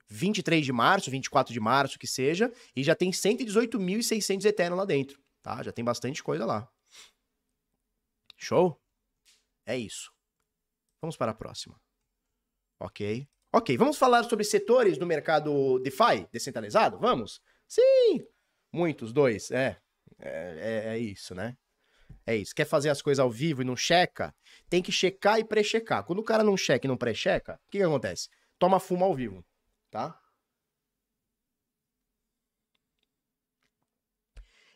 23 de março, 24 de março, que seja, e já tem 118.600 Ethereum lá dentro, tá? Já tem bastante coisa lá. Show? É isso. Vamos para a próxima. Ok. Ok, vamos falar sobre setores do mercado DeFi descentralizado? Vamos? Sim! Muitos, dois, é. É, é, é isso, né? É isso. Quer fazer as coisas ao vivo e não checa? Tem que checar e pré-checar. Quando o cara não checa e não pré-checa, o que, que acontece? Toma fumo ao vivo, tá?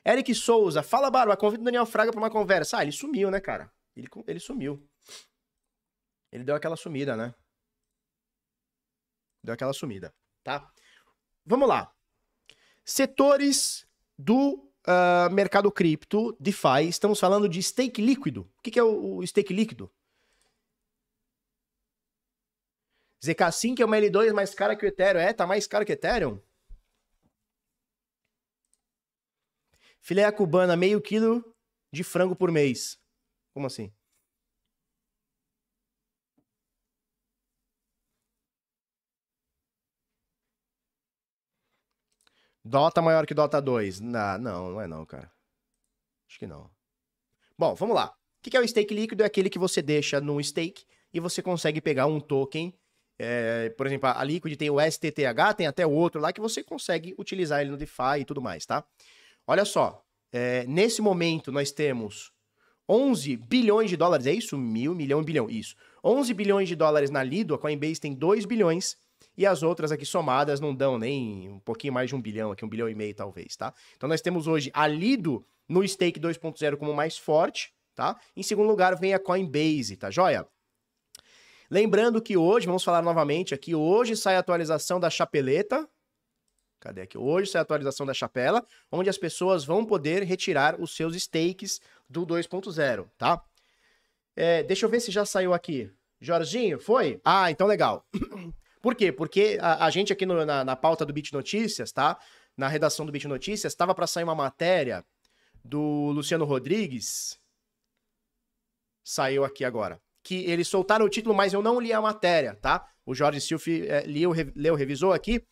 Eric Souza, fala Barba, convida o Daniel Fraga para uma conversa. Ah, ele sumiu, né, cara? Ele, ele sumiu. Ele deu aquela sumida, né? Deu aquela sumida, tá? Vamos lá. Setores do uh, mercado cripto, DeFi, estamos falando de stake líquido. O que, que é o, o stake líquido? ZK5 é uma L2 mais cara que o Ethereum. É, tá mais caro que o Ethereum? Filé cubana, meio quilo de frango por mês. Como assim? Dota maior que Dota 2? Não, não, é não, cara. Acho que não. Bom, vamos lá. O que é o stake líquido? É aquele que você deixa no stake e você consegue pegar um token. É, por exemplo, a Liquid tem o STTH, tem até outro lá que você consegue utilizar ele no DeFi e tudo mais, tá? Olha só, é, nesse momento nós temos 11 bilhões de dólares, é isso? Mil, milhão, bilhão, isso. 11 bilhões de dólares na Lido, a Coinbase tem 2 bilhões e as outras aqui somadas não dão nem um pouquinho mais de um bilhão, aqui um bilhão e meio talvez, tá? Então nós temos hoje a Lido no stake 2.0 como mais forte, tá? Em segundo lugar vem a Coinbase, tá joia? Lembrando que hoje, vamos falar novamente aqui, hoje sai a atualização da chapeleta. Cadê aqui? Hoje sai a atualização da chapela, onde as pessoas vão poder retirar os seus stakes do 2.0, tá? É, deixa eu ver se já saiu aqui. Jorginho, foi? Ah, então legal. *clears throat* Por quê? Porque a, a gente aqui no, na, na, pauta do Bit Notícias, tá? Na redação do Bit Notícias, estava para sair uma matéria do Luciano Rodrigues. Saiu aqui agora. Que eles soltaram o título, mas eu não li a matéria, tá? O Jorge Silf é, leu, leu, revisou aqui.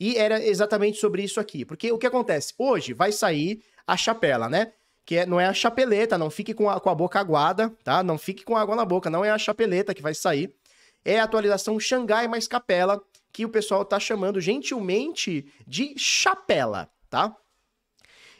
E era exatamente sobre isso aqui. Porque o que acontece? Hoje vai sair a chapela, né? Que é, não é a chapeleta, não fique com a, com a boca aguada, tá? Não fique com água na boca, não é a chapeleta que vai sair é a atualização Xangai mais Capela, que o pessoal tá chamando gentilmente de Chapela, tá?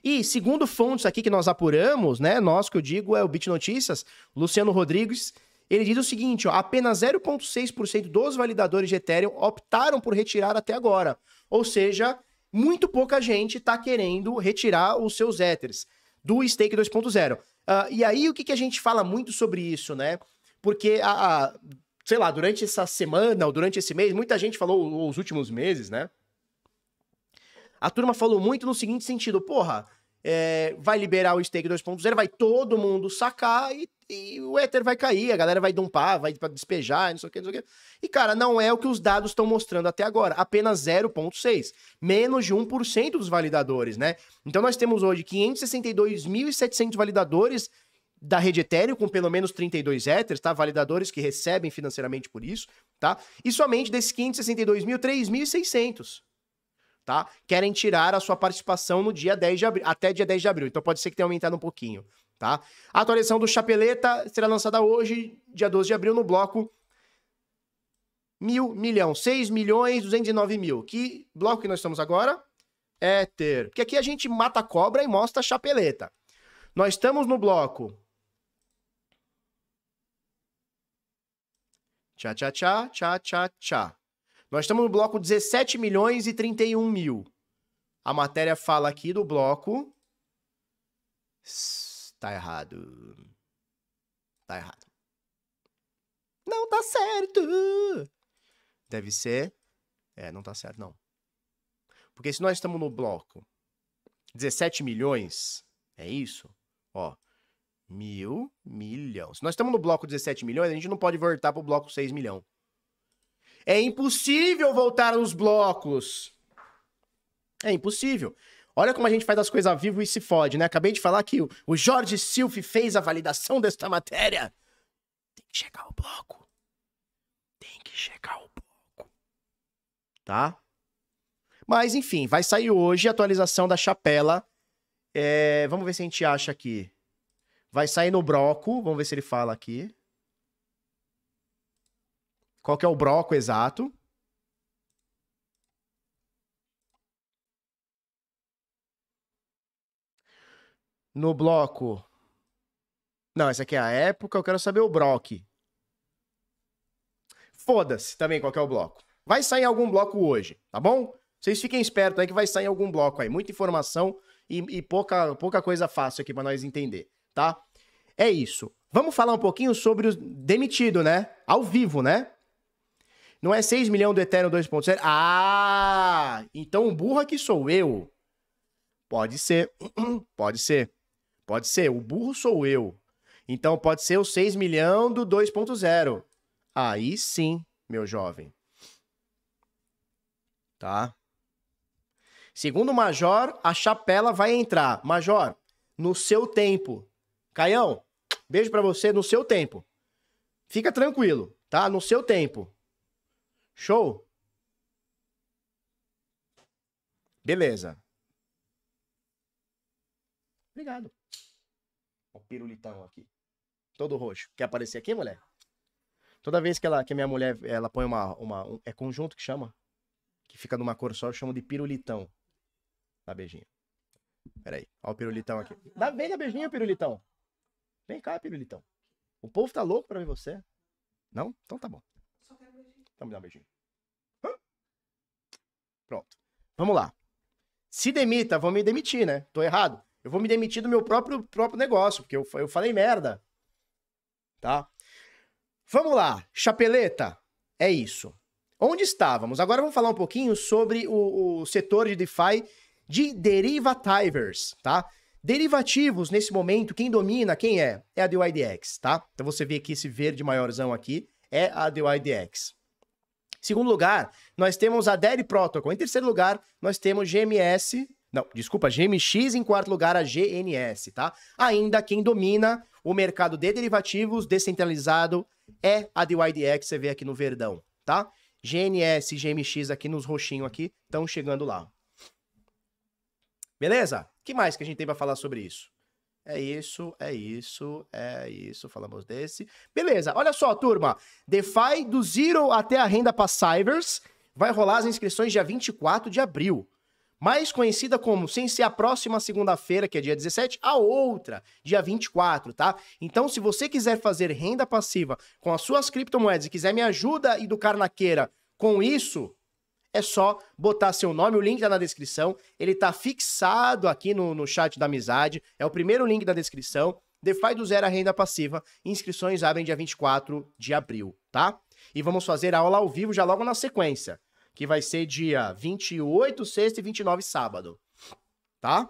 E segundo fontes aqui que nós apuramos, né, nós que eu digo é o Bit Notícias, Luciano Rodrigues, ele diz o seguinte, ó, apenas 0.6% dos validadores de Ethereum optaram por retirar até agora. Ou seja, muito pouca gente está querendo retirar os seus Ethers do stake 2.0. Uh, e aí o que, que a gente fala muito sobre isso, né? Porque a, a sei lá, durante essa semana ou durante esse mês, muita gente falou, os últimos meses, né? A turma falou muito no seguinte sentido, porra, é, vai liberar o stake 2.0, vai todo mundo sacar e, e, o Ether vai cair, a galera vai dumpar, vai despejar, não sei o que, não sei o que. E, cara, não é o que os dados estão mostrando até agora, apenas 0.6, menos de 1% dos validadores, né? Então nós temos hoje 562.700 validadores da rede Ethereum com pelo menos 32 Ethers, tá? Validadores que recebem financeiramente por isso, tá? E somente desses 562 mil, 3.600, tá? Querem tirar a sua participação no dia 10 de abril, até dia 10 de abril. Então pode ser que tenha aumentado um pouquinho, tá? A atualização do Chapeleta será lançada hoje, dia 12 de abril, no bloco mil, milhão, 6 milhões 209 mil. Que bloco que nós estamos agora? Ether. Porque aqui a gente mata a cobra e mostra a chapeleta. Nós estamos no bloco Tchá, tchá, tchá, tchá, tchá, tchá. Nós estamos no bloco 17 milhões e 31 mil. A matéria fala aqui do bloco. Tá errado. Tá errado. Não tá certo. Deve ser. É, não tá certo, não. Porque se nós estamos no bloco 17 milhões, é isso? Ó, Mil milhão. Se nós estamos no bloco 17 milhões, a gente não pode voltar para o bloco 6 milhão. É impossível voltar nos blocos. É impossível. Olha como a gente faz as coisas ao vivo e se fode, né? Acabei de falar que o, Jorge Silf fez a validação desta matéria. Tem que checar o bloco. Tem que checar o bloco. Tá? Mas, enfim, vai sair hoje a atualização da chapela. É, vamos ver se a gente acha aqui. Vai sair no broco, vamos ver se ele fala aqui. Qual que é o broco exato? No bloco. Não, essa aqui é a época, eu quero saber o broc. Foda-se também qual que é o bloco. Vai sair em algum bloco hoje, tá bom? Vocês fiquem espertos aí que vai sair em algum bloco aí. Muita informação e, e pouca, pouca coisa fácil aqui para nós entender tá? É isso. Vamos falar um pouquinho sobre o demitido, né? Ao vivo, né? Não é 6 milhões do Eterno 2.0? Ah! Então o burro aqui sou eu. Pode ser. *clears throat* Pode ser. Pode ser. O burro sou eu. Então pode ser o 6 milhões do 2.0. Aí sim, meu jovem. Tá? Segundo o Major, a chapela vai entrar. Major, no seu tempo. Caião, beijo para você no seu tempo. Fica tranquilo, tá? No seu tempo. Show? Beleza. Obrigado. O pirulitão aqui. Todo roxo. Quer aparecer aqui, mulher? Toda vez que, ela, que minha mulher ela põe uma, uma. Um, é conjunto que chama? Que fica numa cor só, eu chamo de pirulitão. Dá beijinho. Peraí. Ó o pirulitão aqui. Dá, vem, dá beijinho, pirulitão. Vem cá, pirulitão. O povo tá louco pra ver você. Não? Então tá bom. Então me dá um beijinho. Pronto. Vamos lá. Se demita, vou me demitir, né? Tô errado. Eu vou me demitir do meu próprio, próprio negócio, porque eu, eu falei merda. Tá? Vamos lá. Chapeleta. É isso. Onde estávamos? Agora vamos falar um pouquinho sobre o, o setor de DeFi de derivativers, tá? Derivativos, nesse momento, quem domina, quem é? É a DYDX, tá? Então você vê aqui esse verde maiorzão aqui, é a DYDX. Segundo lugar, nós temos a Deri Protocol. Em terceiro lugar, nós temos GMS, não, desculpa, GMX. Em quarto lugar, a GNS, tá? Ainda quem domina o mercado de derivativos descentralizado é a DYDX, você vê aqui no verdão, tá? GNS GMX aqui nos roxinhos aqui estão chegando lá. Beleza? Que mais que a gente tem para falar sobre isso? É isso, é isso, é isso, falamos desse. Beleza, olha só, turma. DeFi do Zero até a renda Passivers vai rolar as inscrições dia 24 de abril. Mais conhecida como, sem ser a próxima segunda-feira, que é dia 17, a outra, dia 24, tá? Então, se você quiser fazer renda passiva com as suas criptomoedas e quiser me ajuda e do Carnaqueira com isso, é só botar seu nome, o link tá na descrição. Ele tá fixado aqui no, no chat da amizade. É o primeiro link da descrição. DeFi do zero a renda passiva. Inscrições abrem dia 24 de abril, tá? E vamos fazer a aula ao vivo já logo na sequência. Que vai ser dia 28, sexta e 29, sábado. Tá?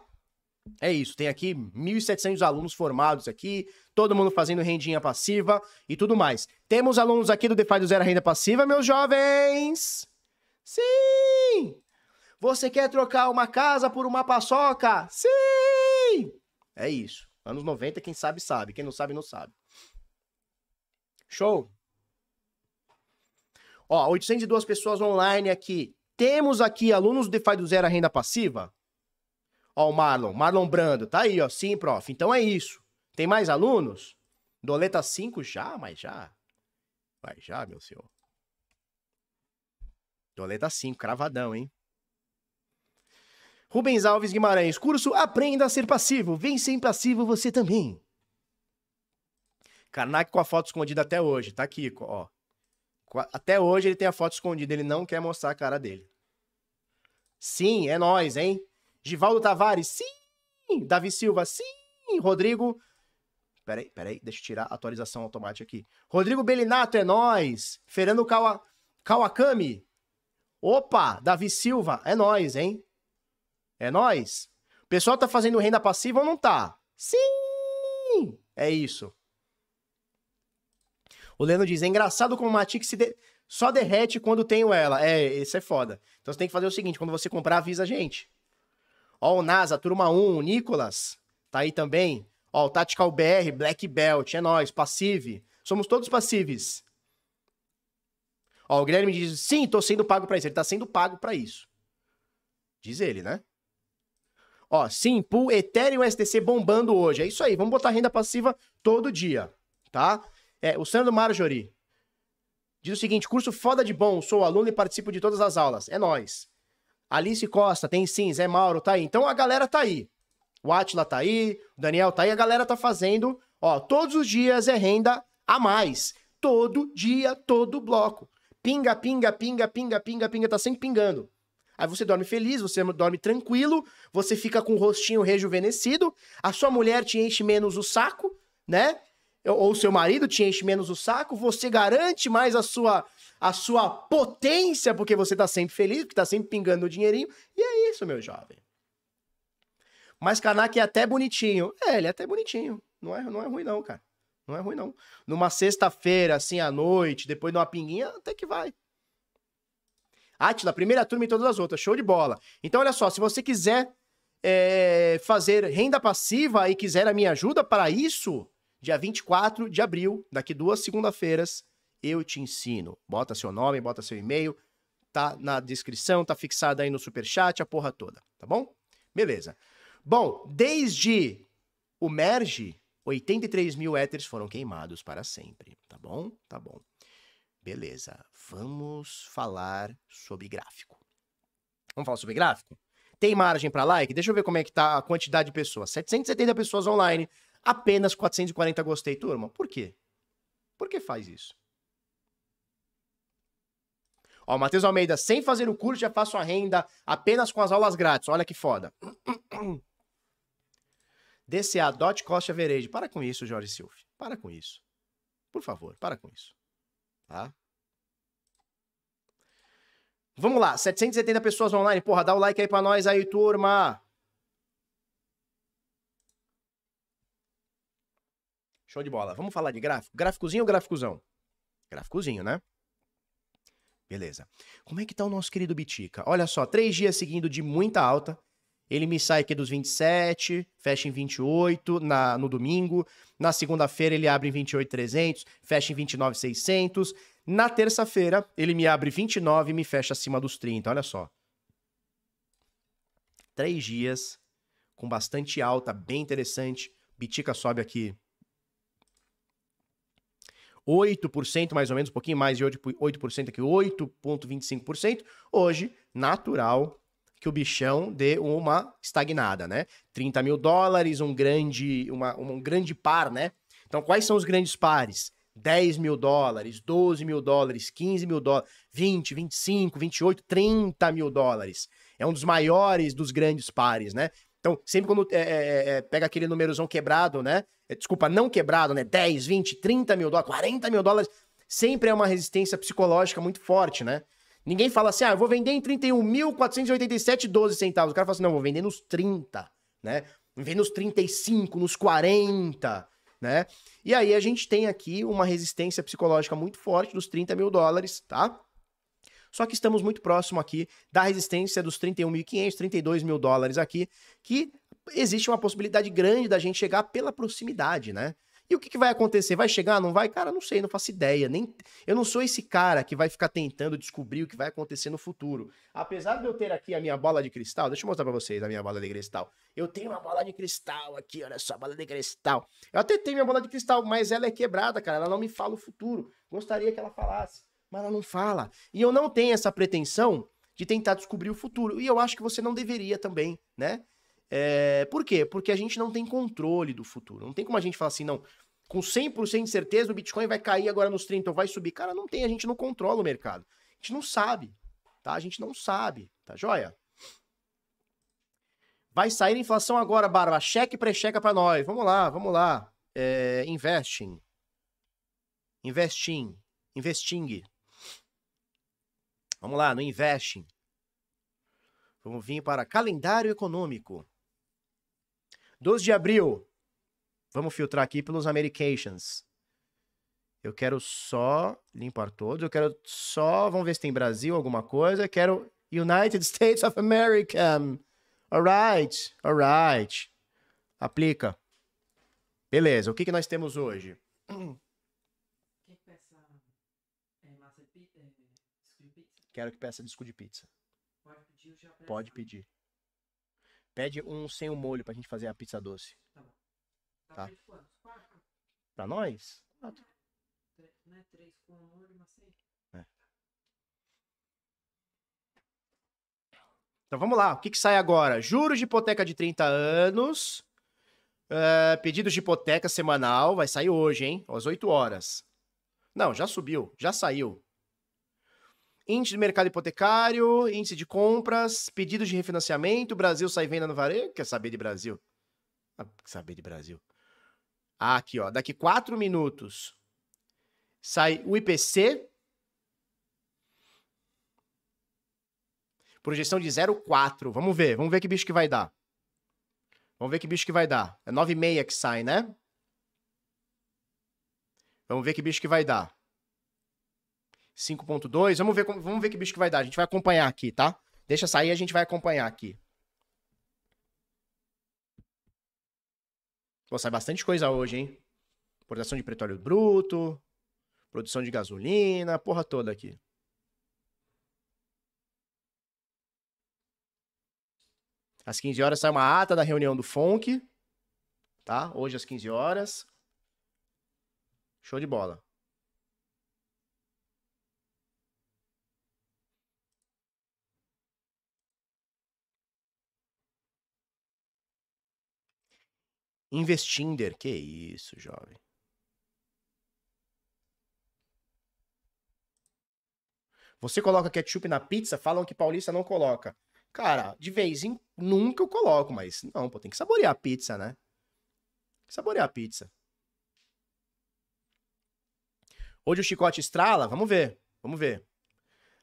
É isso, tem aqui 1.700 alunos formados aqui, todo mundo fazendo rendinha passiva e tudo mais. Temos alunos aqui do DeFi do Zero Renda Passiva, meus jovens? Sim! Você quer trocar uma casa por uma paçoca? Sim! É isso. Anos 90, quem sabe, sabe. Quem não sabe, não sabe. Show! Ó, 802 pessoas online aqui. Temos aqui alunos do DeFi do Zero a Renda Passiva? Ó, o Marlon. Marlon Brando. Tá aí, ó. Sim, prof. Então é isso. Tem mais alunos? Doleta 5 já? Mas já. Vai já, meu senhor. Doleta 5, cravadão, hein? Rubens Alves Guimarães, curso Aprenda a ser passivo. Vem sem passivo você também. Karnak com a foto escondida até hoje, tá aqui, ó. Até hoje ele tem a foto escondida, ele não quer mostrar a cara dele. Sim, é nós, hein? Givaldo Tavares, sim! Davi Silva, sim! Rodrigo. Peraí, peraí, deixa eu tirar a atualização automática aqui. Rodrigo Belinato, é nós! Fernando Kawa... Kawakami, Opa, Davi Silva, é nós, hein? É nós. O pessoal tá fazendo renda passiva ou não tá? Sim! É isso. O Leno diz: é engraçado como Matic se de... só derrete quando tenho ela. É, isso é foda. Então você tem que fazer o seguinte: quando você comprar, avisa a gente. Ó, o NASA, turma 1, o Nicolas, tá aí também. Ó, o Tactical BR, Black Belt, é nós, Passive. Somos todos passíveis. Ó, o Guilherme diz: sim, tô sendo pago para isso. Ele tá sendo pago para isso. Diz ele, né? Ó, sim, pool Ethereum STC bombando hoje. É isso aí, vamos botar renda passiva todo dia, tá? É, o Sandro Marjorie diz o seguinte: curso foda de bom, sou aluno e participo de todas as aulas. É nós. Alice Costa, tem sim, Zé Mauro, tá aí. Então a galera tá aí. O Atila tá aí, o Daniel tá aí, a galera tá fazendo, ó, todos os dias é renda a mais. Todo dia, todo bloco. Pinga, pinga, pinga, pinga, pinga, pinga, tá sempre pingando. Aí você dorme feliz, você dorme tranquilo, você fica com o rostinho rejuvenescido, a sua mulher te enche menos o saco, né? Ou o seu marido te enche menos o saco, você garante mais a sua a sua potência, porque você tá sempre feliz, porque tá sempre pingando o dinheirinho. E é isso, meu jovem. Mas Kanak é até bonitinho. É, ele é até bonitinho. Não é, não é ruim, não, cara. Não é ruim, não. Numa sexta-feira, assim, à noite, depois de uma pinguinha, até que vai. Atila, primeira turma e todas as outras. Show de bola. Então, olha só, se você quiser é, fazer renda passiva e quiser a minha ajuda para isso, dia 24 de abril, daqui duas segunda-feiras, eu te ensino. Bota seu nome, bota seu e-mail, tá na descrição, tá fixado aí no superchat, a porra toda, tá bom? Beleza. Bom, desde o merge, 83 mil éteres foram queimados para sempre, tá bom? Tá bom. Beleza. Vamos falar sobre gráfico. Vamos falar sobre gráfico? Tem margem para like? Deixa eu ver como é que tá a quantidade de pessoas. 770 pessoas online, apenas 440 gostei, turma. Por quê? Por que faz isso? Ó, Matheus Almeida, sem fazer o curso já faço a renda apenas com as aulas grátis. Olha que foda. *clears throat* DCA, Dot Cost Average. Para com isso, Jorge Silva. Para com isso. Por favor, para com isso. Tá? Vamos lá, 770 pessoas online. Porra, dá o like aí pra nós aí, turma. Show de bola. Vamos falar de gráfico? Gráficozinho ou gráficozão? Gráficozinho, né? Beleza. Como é que tá o nosso querido Bitica? Olha só, três dias seguindo de muita alta. Ele me sai aqui dos 27, fecha em 28 na, no domingo. Na segunda-feira ele abre em 28,300, fecha em 29,600. Na terça-feira, ele me abre 29 e me fecha acima dos 30. Olha só. Três dias com bastante alta, bem interessante. Bitica sobe aqui 8% mais ou menos, um pouquinho mais de 8% aqui, 8,25%. Hoje, natural que o bichão dê uma estagnada, né? 30 mil dólares, um grande, uma, um grande par, né? Então, quais são os grandes pares? 10 mil dólares, 12 mil dólares, 15 mil dólares, 20, 25, 28, 30 mil dólares. É um dos maiores dos grandes pares, né? Então, sempre quando é, é, é, pega aquele númerozão quebrado, né? É, desculpa, não quebrado, né? 10, 20, 30 mil dólares, 40 mil dólares, sempre é uma resistência psicológica muito forte, né? Ninguém fala assim, ah, eu vou vender em 31.487,12 centavos. O cara fala assim, não, vou vender nos 30, né? Vender nos 35, nos 40, né? E aí a gente tem aqui uma resistência psicológica muito forte dos 30 mil dólares, tá? Só que estamos muito próximo aqui da resistência dos 31.500, 32 mil dólares aqui, que existe uma possibilidade grande da gente chegar pela proximidade, né? E o que, que, vai acontecer? Vai chegar? Não vai? Cara, não sei, não faço ideia. Nem Eu não sou esse cara que vai ficar tentando descobrir o que vai acontecer no futuro. Apesar de eu ter aqui a minha bola de cristal, deixa eu mostrar pra vocês a minha bola de cristal. Eu tenho uma bola de cristal aqui, olha só, bola de cristal. Eu até tenho minha bola de cristal, mas ela é quebrada, cara. Ela não me fala o futuro. Gostaria que ela falasse, mas ela não fala. E eu não tenho essa pretensão de tentar descobrir o futuro. E eu acho que você não deveria também, né? É, por quê? Porque a gente não tem controle do futuro. Não tem como a gente falar assim, não, com 100% de certeza o Bitcoin vai cair agora nos 30 ou vai subir. Cara, não tem, a gente não controla o mercado. A gente não sabe, tá? A gente não sabe, tá joia? Vai sair inflação agora, Barba. Cheque pré-checa para nós. Vamos lá, vamos lá. É, investing. Investing. Investing. Vamos lá, no investing. Vamos vir para calendário econômico. 12 de abril. Vamos filtrar aqui pelos Americations. Eu quero só limpar todos. Eu quero só. Vamos ver se tem Brasil alguma coisa. Eu quero United States of America. Alright, alright. Aplica. Beleza, o que, que nós temos hoje? Quero que peça disco de pizza. Pode pedir, Pode pedir. Pede um sem o molho pra gente fazer a pizza doce. Tá bom. Tá, tá. quantos? Quatro? Pra nós? Quatro. Não é três com molho, mas sei. É. Então vamos lá. O que, que sai agora? Juros de hipoteca de 30 anos. Uh, pedidos de hipoteca semanal. Vai sair hoje, hein? Às 8 horas. Não, já subiu. Já saiu. Índice de mercado hipotecário, índice de compras, pedidos de refinanciamento, Brasil sai venda no varejo. Quer saber de Brasil? Ah, quer saber de Brasil. Ah, aqui, ó. Daqui quatro minutos sai o IPC. Projeção de 0,4. Vamos ver. Vamos ver que bicho que vai dar. Vamos ver que bicho que vai dar. É 9,6 que sai, né? Vamos ver que bicho que vai dar. 5.2. Vamos ver, vamos ver que bicho que vai dar. A gente vai acompanhar aqui, tá? Deixa sair, a gente vai acompanhar aqui. Pô, sai bastante coisa hoje, hein? Importação de petróleo bruto, produção de gasolina, porra toda aqui. Às 15 horas sai uma ata da reunião do FONC, tá? Hoje às 15 horas. Show de bola. Investinder, que isso, jovem. Você coloca ketchup na pizza? Falam que paulista não coloca. Cara, de vez em nunca eu coloco, mas não, pô, tem que saborear a pizza, né? Saborear a pizza. Hoje o chicote estrala? Vamos ver, vamos ver.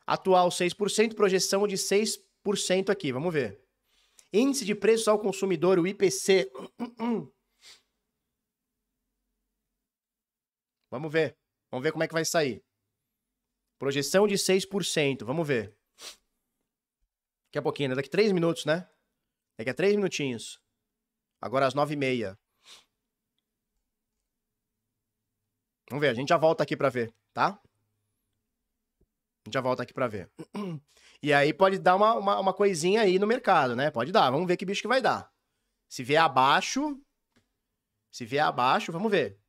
Atual 6%, projeção de 6% aqui, vamos ver. Índice de preços ao consumidor, o IPC. *clears throat* Vamos ver. Vamos ver como é que vai sair. Projeção de 6%. Vamos ver. Daqui a pouquinho, né? Daqui a 3 minutos, né? Daqui a 3 minutinhos. Agora às 9h30. Vamos ver, a gente já volta aqui pra ver, tá? A gente já volta aqui pra ver. *clears throat* E aí pode dar uma, uma, uma coisinha aí no mercado, né? Pode dar. Vamos ver que bicho que vai dar. Se vier abaixo. Se vier abaixo, vamos ver.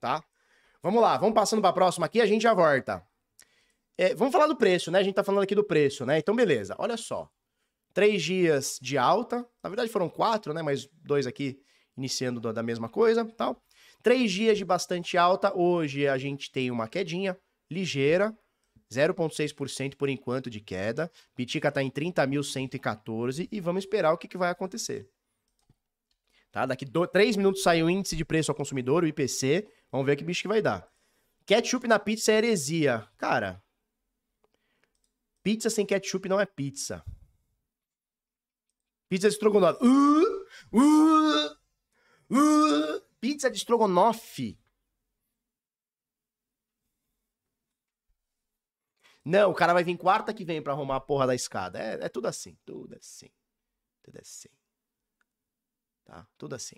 Tá? Vamos lá, vamos passando pra próxima aqui, a gente já volta. É, vamos falar do preço, né? A gente tá falando aqui do preço, né? Então, beleza. Olha só. Três dias de alta. Na verdade, foram quatro, né? Mas dois aqui iniciando da- mesma coisa, tal. Três dias de bastante alta. Hoje a gente tem uma quedinha ligeira. 0,6% por enquanto de queda. Pitica tá em 30.114 e vamos esperar o que, que vai acontecer. Tá? Daqui do, 3 minutos sai o índice de preço ao consumidor, o IPC. Vamos ver que bicho que vai dar. Ketchup na pizza é heresia. Cara, pizza sem ketchup não é pizza. Pizza de estrogonofe. Uh, uh, uh, pizza de estrogonofe. Não, o cara vai vir quarta que vem pra arrumar a porra da escada. É, é tudo assim, tudo assim. Tudo assim. Tá? Tudo assim.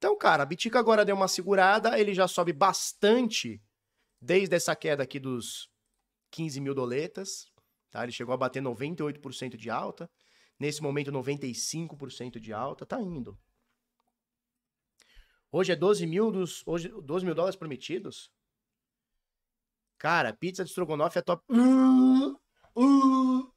Então, cara, a Bitica agora deu uma segurada, ele já sobe bastante desde essa queda aqui dos 15 mil doletas. Tá? Ele chegou a bater 98% de alta. Nesse momento, 95% de alta. Tá indo. Hoje é 12 mil dos. Hoje, 12 mil dólares prometidos? Cara, pizza de estrogonofe é top. Uh, uh.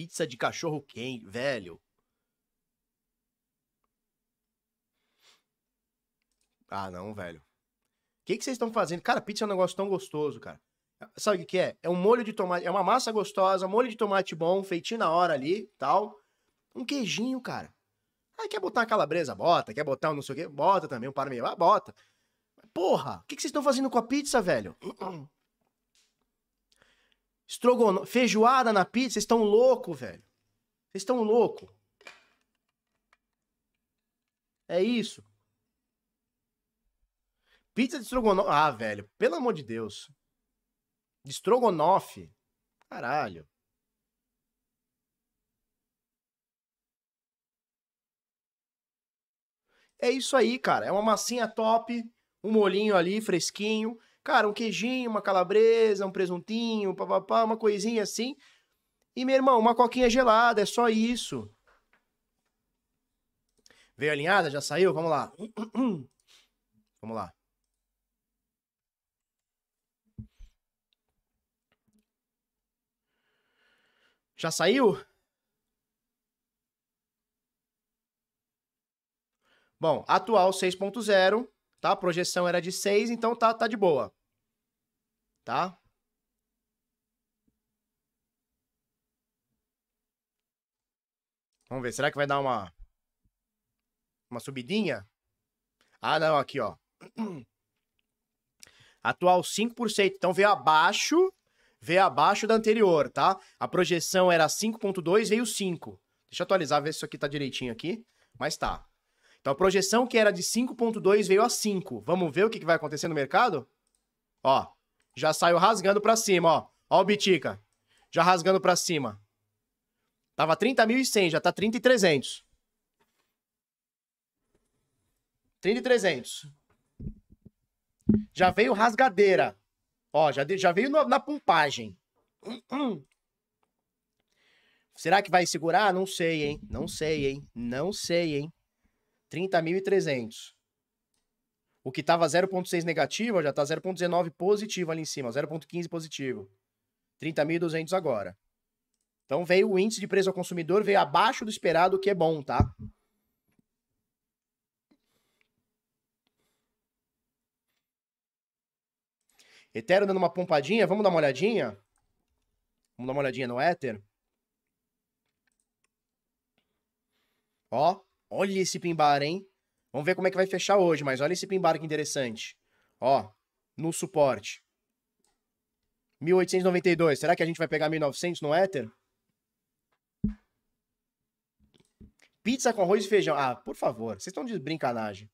Pizza de cachorro quente, velho. Ah, não, velho. O que, que vocês estão fazendo? Cara, pizza é um negócio tão gostoso, cara. Sabe o que, que é? É um molho de tomate, é uma massa gostosa, molho de tomate bom, feitinho na hora ali, tal. Um queijinho, cara. Ah, quer botar uma calabresa? Bota. Quer botar um não sei o quê? Bota também, um parmesão. Ah, bota. Porra, o que, que vocês estão fazendo com a pizza, velho? *clears throat* Estrogonofe, feijoada na pizza, vocês estão louco, velho. Vocês estão louco. É isso. Pizza de estrogonofe. Ah, velho, pelo amor de Deus. De estrogonofe. Caralho. É isso aí, cara. É uma massinha top, um molhinho ali fresquinho. Cara, um queijinho, uma calabresa, um presuntinho, papapá, uma coisinha assim. E, meu irmão, uma coquinha gelada, é só isso. Veio alinhada? Já saiu? Vamos lá. *clears throat* Vamos lá. Já saiu? Bom, atual 6.0, tá? A projeção era de 6, então tá, tá de boa. Tá? Vamos ver, será que vai dar uma uma subidinha? Ah, não, aqui, ó. *clears throat* Atual 5%. Então veio abaixo, veio abaixo da anterior, tá? A projeção era 5.2, veio 5. Deixa eu atualizar, ver se isso aqui tá direitinho aqui. Mas tá. Então a projeção que era de 5.2 veio a 5. Vamos ver o que, vai acontecer no mercado? Ó, já saiu rasgando pra cima, ó. Ó o Bitica. Já rasgando pra cima. Tava 30.100, já tá 30.300. 30.300. Já veio rasgadeira. Ó, já, já veio no, na pumpagem. Será que vai segurar? Não sei, hein? Não sei, hein? Não sei, hein? 30.300. O que tava 0.6 negativo, já tá 0.19 positivo ali em cima, 0.15 positivo. 30.200 agora. Então veio o índice de preço ao consumidor, veio abaixo do esperado, o que é bom, tá? Ethereum dando uma pompadinha, vamos dar uma olhadinha? Vamos dar uma olhadinha no Ether? Ó, olha esse pimbar, hein? Vamos ver como é que vai fechar hoje, mas olha esse pimbar que interessante. Ó, no suporte. 1892. Será que a gente vai pegar 1900 no Ether? Pizza com arroz e feijão. Ah, por favor, vocês estão de brincanagem.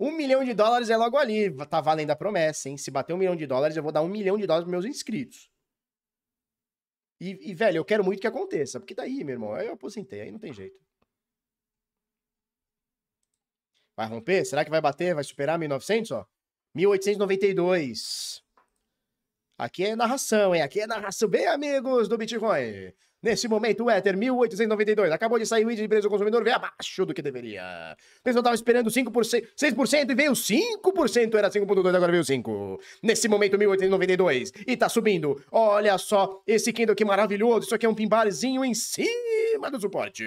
Um milhão de dólares é logo ali. Tá valendo a promessa, hein? Se bater um milhão de dólares, eu vou dar um milhão de dólares pros meus inscritos. E, e, velho, eu quero muito que aconteça. Porque daí, meu irmão, eu aposentei, aí não tem jeito. Vai romper? Será que vai bater? Vai superar 1900, ó? 1892. Aqui é narração, hein? Aqui é narração. Bem, amigos do Bitcoin. Nesse momento, o Ether 1892 acabou de sair o índice de preço do consumidor, veio abaixo do que deveria. O pessoal estava esperando 5%, 6% e veio 5%, era 5.2, agora veio 5. Nesse momento, 1892 e tá subindo. Olha só esse Kindle que maravilhoso, isso aqui é um pimbarzinho em cima do suporte.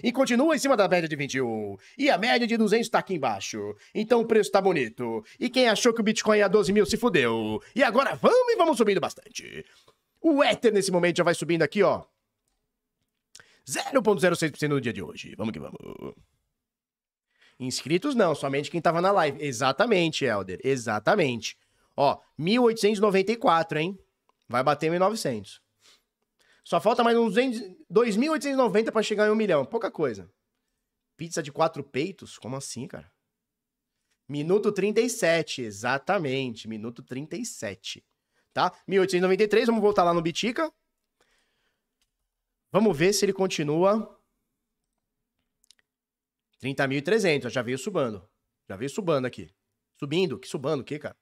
E continua em cima da média de 21. E a média de 200 tá aqui embaixo. Então o preço tá bonito. E quem achou que o Bitcoin ia 12 mil se fudeu. E agora vamos e vamos subindo bastante. O Ether nesse momento já vai subindo aqui, ó. 0,06% no dia de hoje. Vamos que vamos. Inscritos não, somente quem tava na live. Exatamente, Helder. Exatamente. Ó, 1894, hein? Vai bater 1900. Só falta mais uns 2.890 para chegar em um milhão. Pouca coisa. Pizza de quatro peitos? Como assim, cara? Minuto 37, exatamente. Minuto 37. Tá? 1893, vamos voltar lá no Bitica. Vamos ver se ele continua 30.300, já veio subando. Já veio subando aqui. Subindo, que subando o quê, cara?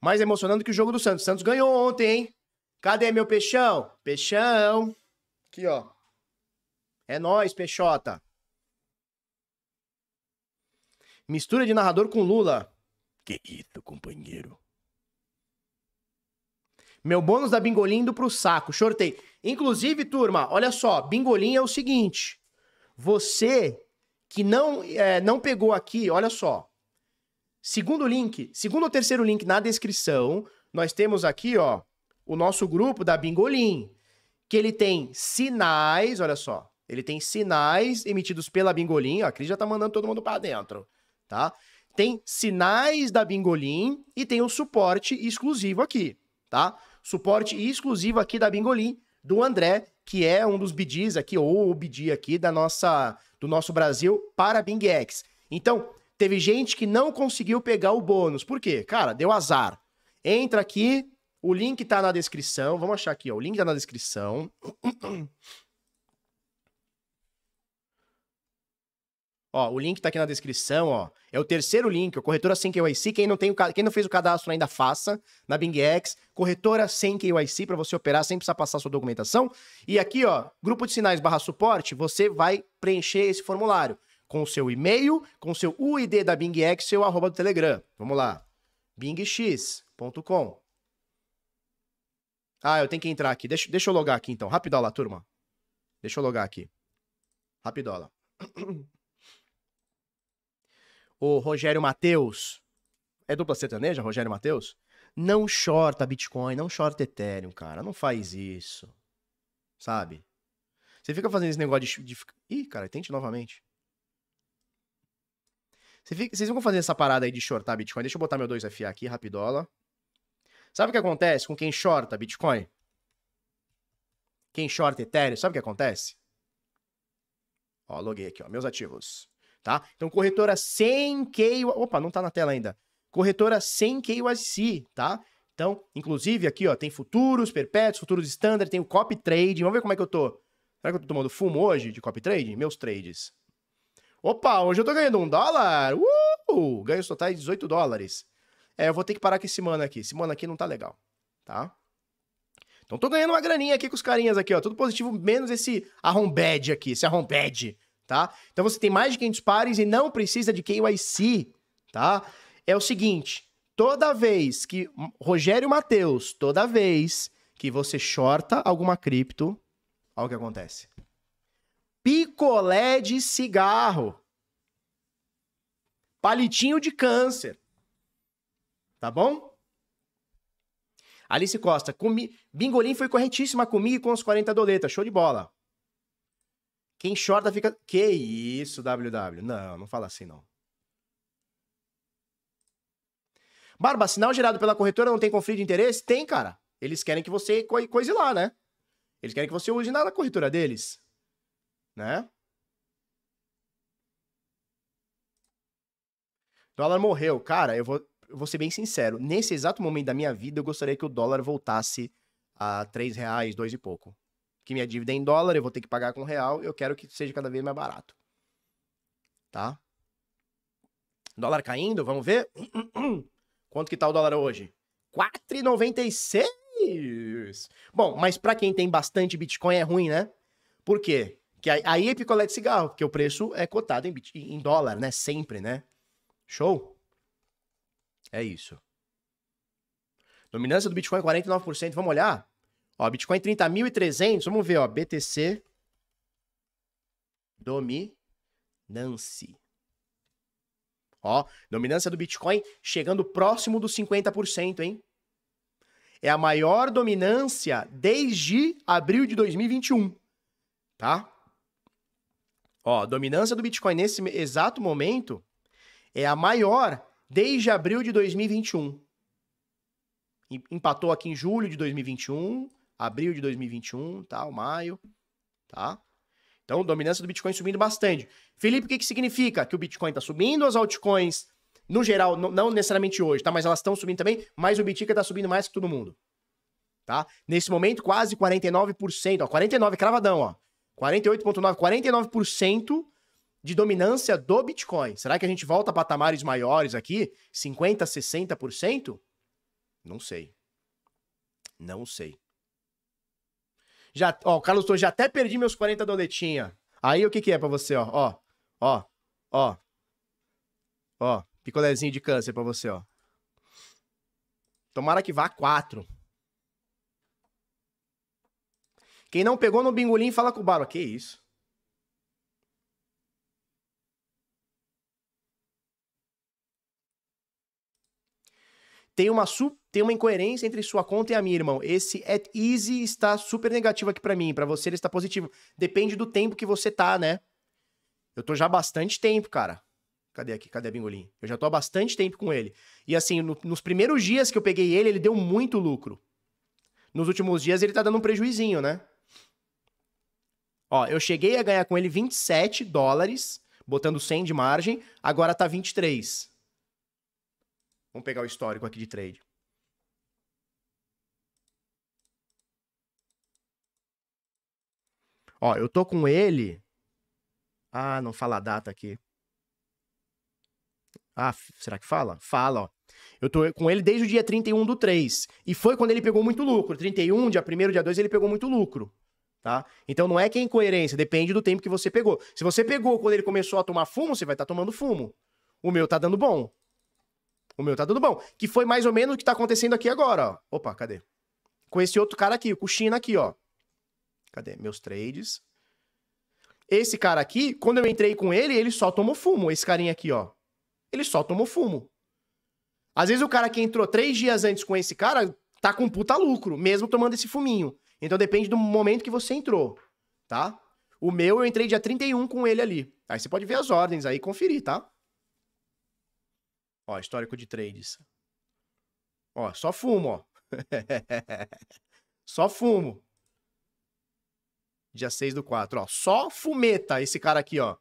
Mais emocionando que o jogo do Santos. Santos ganhou ontem, hein? Cadê meu peixão? Peixão. Aqui, ó. É nós, Peixota. Mistura de narrador com Lula. Que isso, companheiro. Meu bônus da Bingolim indo pro saco. Shortei. Inclusive, turma, olha só. Bingolim é o seguinte. Você que não, é, não pegou aqui, olha só. Segundo link, segundo ou terceiro link na descrição, nós temos aqui, ó, o nosso grupo da Bingolim, que ele tem sinais, olha só, ele tem sinais emitidos pela Bingolim, a Cris já tá mandando todo mundo para dentro, tá? Tem sinais da Bingolim e tem o suporte exclusivo aqui, tá? suporte exclusivo aqui da Bingolim, do André, que é um dos BDs aqui, ou o BD aqui da nossa, do nosso Brasil para a BingX. Então, teve gente que não conseguiu pegar o bônus. Por quê? Cara, deu azar. Entra aqui, o link tá na descrição. Vamos achar aqui, ó. O link tá na descrição. *clears throat* Ó, o link tá aqui na descrição, ó. É o terceiro link, o corretora sem KYC. Quem não, tem o, quem não fez o cadastro ainda faça na BingX. Corretora sem KYC para você operar sem precisar passar sua documentação. E aqui, ó, grupo de sinais barra suporte, você vai preencher esse formulário com o seu e-mail, com o seu UID da BingX, seu arroba do Telegram. Vamos lá. bingx.com. Ah, eu tenho que entrar aqui. Deixa, deixa eu logar aqui então. Rapidola, turma. Deixa eu logar aqui. Rapidola. *clears throat* o Rogério Mateus, é dupla sertaneja, Rogério Mateus? Não shorta Bitcoin, não shorta Ethereum, cara. Não faz isso. Sabe? Você fica fazendo esse negócio de. de... Ih, cara, tente novamente. Vocês vão fazer essa parada aí de shortar Bitcoin? Deixa eu botar meu 2FA aqui, rapidola. Sabe o que acontece com quem shorta Bitcoin? Quem shorta Ethereum, sabe o que acontece? Ó, loguei aqui, ó, meus ativos. Tá? Então, corretora sem KYC. Opa, não tá na tela ainda. Corretora sem KYC, tá? Então, inclusive aqui, ó, tem futuros, perpétuos, futuros standard, tem o copy trade. Vamos ver como é que eu tô. Será que eu tô tomando fumo hoje de copy trade? Meus trades. Opa, hoje eu tô ganhando um dólar. Uh! Ganhos totais de 18 dólares. É, eu vou ter que parar com esse mano aqui. Esse mano aqui não tá legal, tá? Então tô ganhando uma graninha aqui com os carinhas aqui, ó. Tudo positivo, menos esse arrombed aqui, esse arrombed, tá? Então você tem mais de 500 pares e não precisa de KYC, tá? É o seguinte, toda vez que... Rogério Matheus, toda vez que você shorta alguma cripto, olha o que acontece picolé de cigarro, palitinho de câncer. Tá bom? Alice Costa, comi... Bingolim foi corretíssima comigo com os 40 doletas, show de bola. Quem shorta fica. Que isso, WW? Não, não fala assim não. Barba, sinal gerado pela corretora não tem conflito de interesse? Tem, cara. Eles querem que você coise lá, né? Eles querem que você use na corretora deles né? Dólar morreu. Cara, eu vou, eu vou ser bem sincero. Nesse exato momento da minha vida, eu gostaria que o dólar voltasse a 3 reais, dois e pouco. Que minha dívida é em dólar, eu vou ter que pagar com real, eu quero que seja cada vez mais barato. Tá? Dólar caindo, vamos ver? *clears throat* Quanto que tá o dólar hoje? 4,96! Bom, mas para quem tem bastante Bitcoin é ruim, né? Por quê? Que aí é picolé de cigarro, porque o preço é cotado em, em dólar, né? Sempre, né? Show? É isso. Dominância do Bitcoin 49%. Vamos olhar? Ó, Bitcoin 30.300. Vamos ver, ó. BTC. Dominância. Ó, dominância do Bitcoin chegando próximo dos 50%, hein? É a maior dominância desde abril de 2021, tá? Ó, dominância do Bitcoin nesse exato momento é a maior desde abril de 2021. Empatou aqui em julho de 2021, abril de 2021, tal, maio, tá? Então, dominância do Bitcoin subindo bastante. Felipe, o que, que significa? Que o Bitcoin está subindo, as altcoins, no geral, não necessariamente hoje, tá? Mas elas estão subindo também, mas o Bitcoin está subindo mais que todo mundo. Tá? Nesse momento, quase 49%, ó, 49, cravadão, ó. 48,9%, 49% de dominância do Bitcoin. Será que a gente volta a patamares maiores aqui? 50%, 60%? Não sei. Não sei. Já, ó, Carlos Torres, já até perdi meus 40 doletinha. Aí o que que é para você, ó? Ó, ó, ó. Ó, picolézinho de câncer para você, ó. Tomara que vá 4. Quem não pegou no bingolim, fala com o Baro. Que isso? Tem uma, su tem uma incoerência entre sua conta e a minha, irmão. Esse at easy está super negativo aqui para mim. Para você ele está positivo. Depende do tempo que você tá, né? Eu tô já há bastante tempo, cara. Cadê aqui? Cadê a Bingolim? Eu já tô há bastante tempo com ele. E assim, no, nos primeiros dias que eu peguei ele, ele deu muito lucro. Nos últimos dias ele tá dando um prejuizinho, né? Ó, eu cheguei a ganhar com ele 27 dólares, botando 100 de margem, agora tá 23. Vamos pegar o histórico aqui de trade. Ó, eu tô com ele. Ah, não fala a data aqui. Ah, será que fala? Fala, ó. Eu tô com ele desde o dia 31 do 3. E foi quando ele pegou muito lucro. 31, dia 1 dia 2, ele pegou muito lucro tá? Então não é que é incoerência, depende do tempo que você pegou. Se você pegou quando ele começou a tomar fumo, você vai estar tá tomando fumo. O meu tá dando bom. O meu tá dando bom. Que foi mais ou menos o que tá acontecendo aqui agora, ó. Opa, cadê? Com esse outro cara aqui, com o China aqui, ó. Cadê? Meus trades. Esse cara aqui, quando eu entrei com ele, ele só tomou fumo. Esse carinha aqui, ó. Ele só tomou fumo. Às vezes o cara que entrou três dias antes com esse cara tá com puta lucro, mesmo tomando esse fuminho. Então depende do momento que você entrou, tá? O meu eu entrei dia 31 com ele ali. Aí você pode ver as ordens aí e conferir, tá? Ó, histórico de trades. Ó, só fumo, ó. *laughs* só fumo. Dia 6 do 4, ó. Só fumeta esse cara aqui, ó.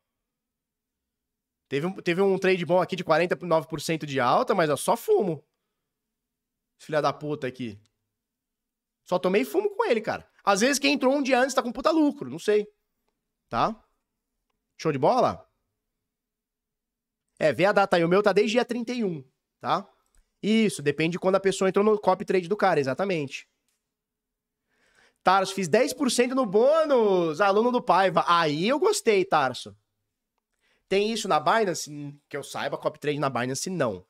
Teve um, teve um trade bom aqui de 49% de alta, mas ó, só fumo. Filha da puta aqui. Só tomei fumo com ele, cara. Às vezes quem entrou um dia antes tá com puta lucro, não sei. Tá? Show de bola? É, vê a data aí. O meu tá desde dia 31, tá? Isso, depende de quando a pessoa entrou no copy trade do cara, exatamente. Tarso, fiz 10% no bônus, aluno do Paiva. Aí eu gostei, Tarso. Tem isso na Binance? Que eu saiba, copy trade na Binance não.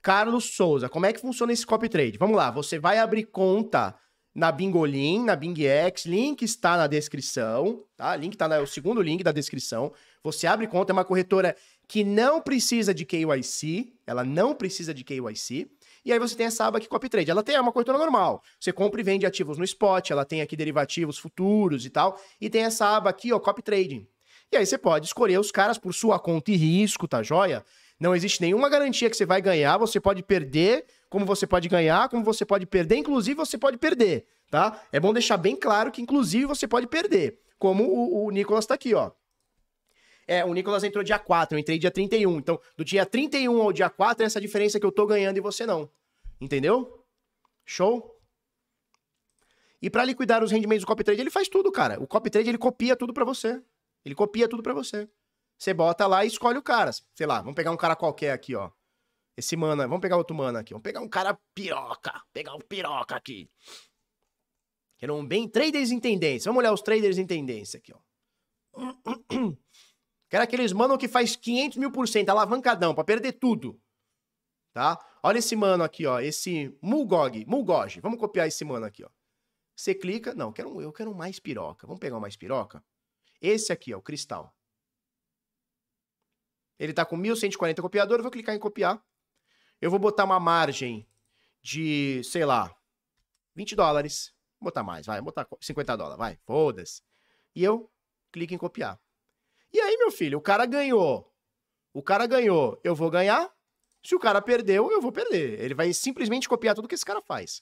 Carlos Souza, como é que funciona esse copy trade? Vamos lá, você vai abrir conta na Bingolim, na BingX, link está na descrição, tá? Link está no o segundo link da descrição. Você abre conta, é uma corretora que não precisa de KYC, ela não precisa de KYC. E aí você tem essa aba aqui Copy Trade. Ela tem uma corretora normal. Você compra e vende ativos no spot, ela tem aqui derivativos futuros e tal, e tem essa aba aqui, ó, Copy Trading. E aí você pode escolher os caras por sua conta e risco, tá joia? Não existe nenhuma garantia que você vai ganhar, você pode perder, como você pode ganhar, como você pode perder, inclusive você pode perder, tá? É bom deixar bem claro que inclusive você pode perder, como o, o Nicolas tá aqui, ó. É, o Nicolas entrou dia 4, eu entrei dia 31. Então, do dia 31 ao dia 4 é essa diferença que eu tô ganhando e você não. Entendeu? Show? E para liquidar os rendimentos do copy trade, ele faz tudo, cara. O copy trade ele copia tudo para você. Ele copia tudo para você. Você bota lá e escolhe o cara. Sei lá, vamos pegar um cara qualquer aqui, ó. Esse mana, vamos pegar outro mana aqui. Vamos pegar um cara piroca. Pegar um piroca aqui. Que eram bem traders em tendência. Vamos olhar os traders em tendência aqui, ó. *clears throat* Quero aqueles mano que faz 500 mil por cento, alavancadão, pra perder tudo. Tá? Olha esse mano aqui, ó. Esse Mulgog, Mulgog. Vamos copiar esse mano aqui, ó. Você clica. Não, eu quero, eu quero mais piroca. Vamos pegar um mais piroca? Esse aqui, ó, o cristal. Ele tá com 1140 copiador, eu vou clicar em copiar. Eu vou botar uma margem de, sei lá, 20 dólares. Vou botar mais, vai, vou botar 50 dólares, vai, foda-se. E eu clico em copiar. E aí, meu filho, o cara ganhou. O cara ganhou, eu vou ganhar. Se o cara perdeu, eu vou perder. Ele vai simplesmente copiar tudo que esse cara faz.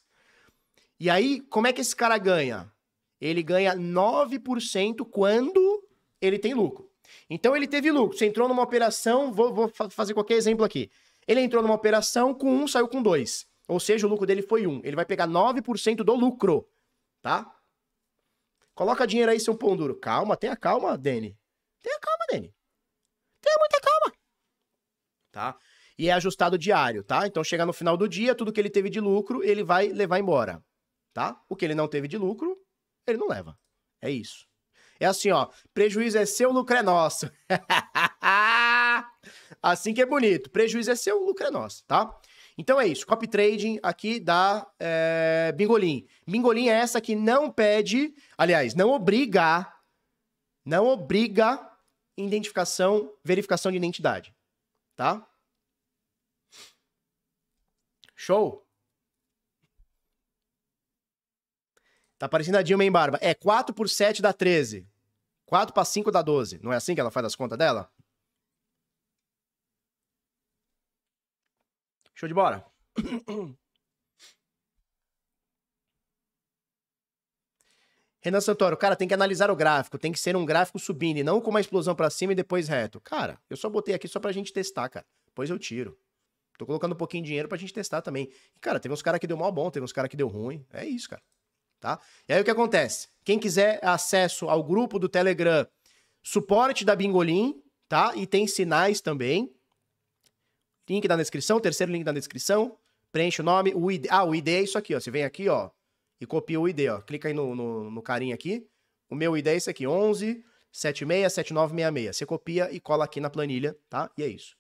E aí, como é que esse cara ganha? Ele ganha 9% quando ele tem lucro. Então ele teve lucro. Você entrou numa operação, vou, vou fazer qualquer exemplo aqui. Ele entrou numa operação com um, saiu com dois. Ou seja, o lucro dele foi um. Ele vai pegar 9% do lucro, tá? Coloca dinheiro aí, seu pão duro. Calma, tenha calma, Dani. Tenha calma, Dani. Tenha muita calma. Tá? E é ajustado diário, tá? Então chega no final do dia, tudo que ele teve de lucro, ele vai levar embora. Tá? O que ele não teve de lucro, ele não leva. É isso. É assim, ó. Prejuízo é seu, lucro é nosso. *laughs* assim que é bonito. Prejuízo é seu, lucro é nosso, tá? Então é isso. Copy trading aqui da é, Bingolim. Bingolim é essa que não pede, aliás, não obriga, não obriga identificação, verificação de identidade. Tá? Show? Tá aparecendo a Dilma em barba. É 4 por 7 dá 13. 4 para 5 dá 12. Não é assim que ela faz as contas dela? Show de bola. *clears throat* Renan Santoro, cara, tem que analisar o gráfico, tem que ser um gráfico subindo e não com uma explosão para cima e depois reto. Cara, eu só botei aqui só pra gente testar, cara. Depois eu tiro. Tô colocando um pouquinho de dinheiro pra gente testar também. E, cara, teve uns caras que deu mal bom, teve uns caras que deu ruim. É isso, cara. Tá? E aí o que acontece? Quem quiser acesso ao grupo do Telegram, suporte da Bingolim, tá? E tem sinais também. Link na descrição, terceiro link na descrição. Preenche o nome, o ID. Ah, o ID é isso aqui, ó. Você vem aqui, ó, e copia o ID, ó. Clica aí no, no, no carinha aqui. O meu ID é esse aqui, 11 76 7966. Você copia e cola aqui na planilha, tá? E é isso.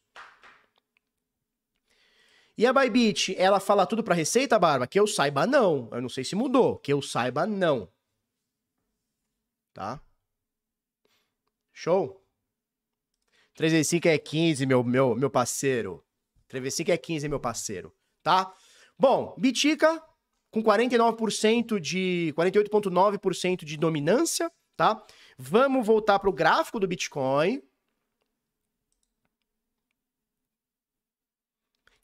E a Bybit, ela fala tudo pra receita, Barba? Que eu saiba, não. Eu não sei se mudou. Que eu saiba, não. Tá? Show? 365 é 15, meu, meu, meu parceiro. 365 é 15, meu parceiro. Tá? Bom, Bitica com 49% de 48.9% de dominância, tá? Vamos voltar para o gráfico do Bitcoin.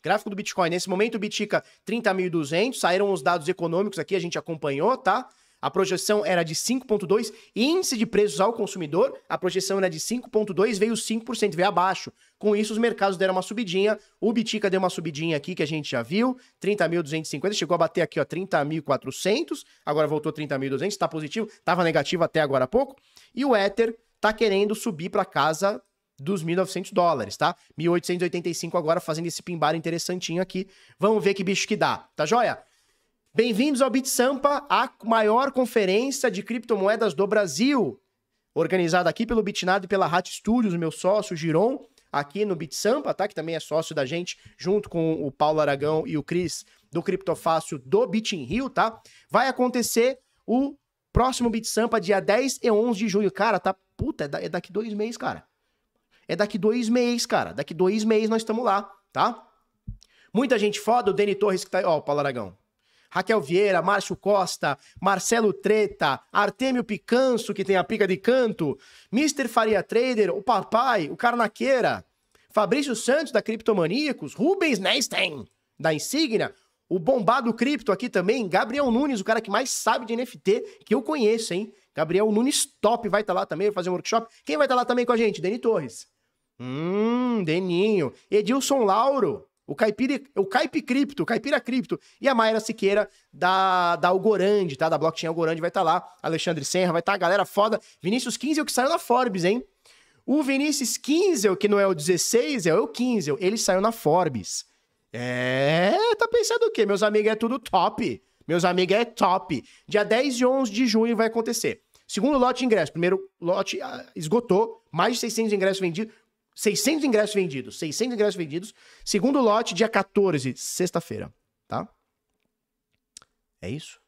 Gráfico do Bitcoin. Nesse momento o Bitica 30.200, saíram os dados econômicos aqui, a gente acompanhou, tá? A projeção era de 5,2. Índice de preços ao consumidor, a projeção era de 5,2, veio 5%, veio abaixo. Com isso, os mercados deram uma subidinha. O Bitica deu uma subidinha aqui, que a gente já viu. 30.250, chegou a bater aqui, ó, 30.400. Agora voltou 30.200, tá positivo. Tava negativo até agora há pouco. E o Ether tá querendo subir para casa dos 1.900 dólares, tá? 1.885 agora fazendo esse pimbar interessantinho aqui. Vamos ver que bicho que dá, tá joia? Bem-vindos ao BitSampa, a maior conferência de criptomoedas do Brasil, organizada aqui pelo Bitnado e pela Hat Studios, meu sócio Giron, aqui no BitSampa, tá? Que também é sócio da gente, junto com o Paulo Aragão e o Cris do Criptofácil do Bitin Rio, tá? Vai acontecer o próximo BitSampa, dia 10 e 11 de junho. Cara, tá... Puta, é, é daqui dois meses, cara. É daqui dois meses, cara. Daqui dois meses nós estamos lá, tá? Muita gente foda, o Deni Torres que tá... Ó, o Paulo Aragão. Raquel Vieira, Márcio Costa, Marcelo Treta, Artêmio Picanço, que tem a pica de canto, Mr. Faria Trader, o Papai, o Carnaqueira, Fabrício Santos, da Criptomaníacos, Rubens Neisten, da Insignia, o Bombado Cripto aqui também, Gabriel Nunes, o cara que mais sabe de NFT que eu conheço, hein? Gabriel Nunes Top vai estar tá lá também, vai fazer um workshop. Quem vai estar tá lá também com a gente? Deni Torres. Hum, Deninho. Edilson Lauro, o Caipira, o Caipe Cripto, o Caipira Cripto e a Mayra Siqueira da, da Algorand, tá? Da Blockchain Algorand vai estar tá lá. Alexandre Senra vai estar, tá, galera foda. Vinícius 15 é o que saiu na Forbes, hein? O Vinícius 15, que não é o 16, é o 15, ele saiu na Forbes. É, tá pensando o quê? Meus amigos, é tudo top. Meus amigos, é top. Dia 10 e 11 de junho vai acontecer. Segundo lote de ingresso. Primeiro lote ah, esgotou, mais de 600 ingressos vendidos. 600 ingressos vendidos. 600 ingressos vendidos. Segundo lote, dia 14, sexta-feira, tá? É isso?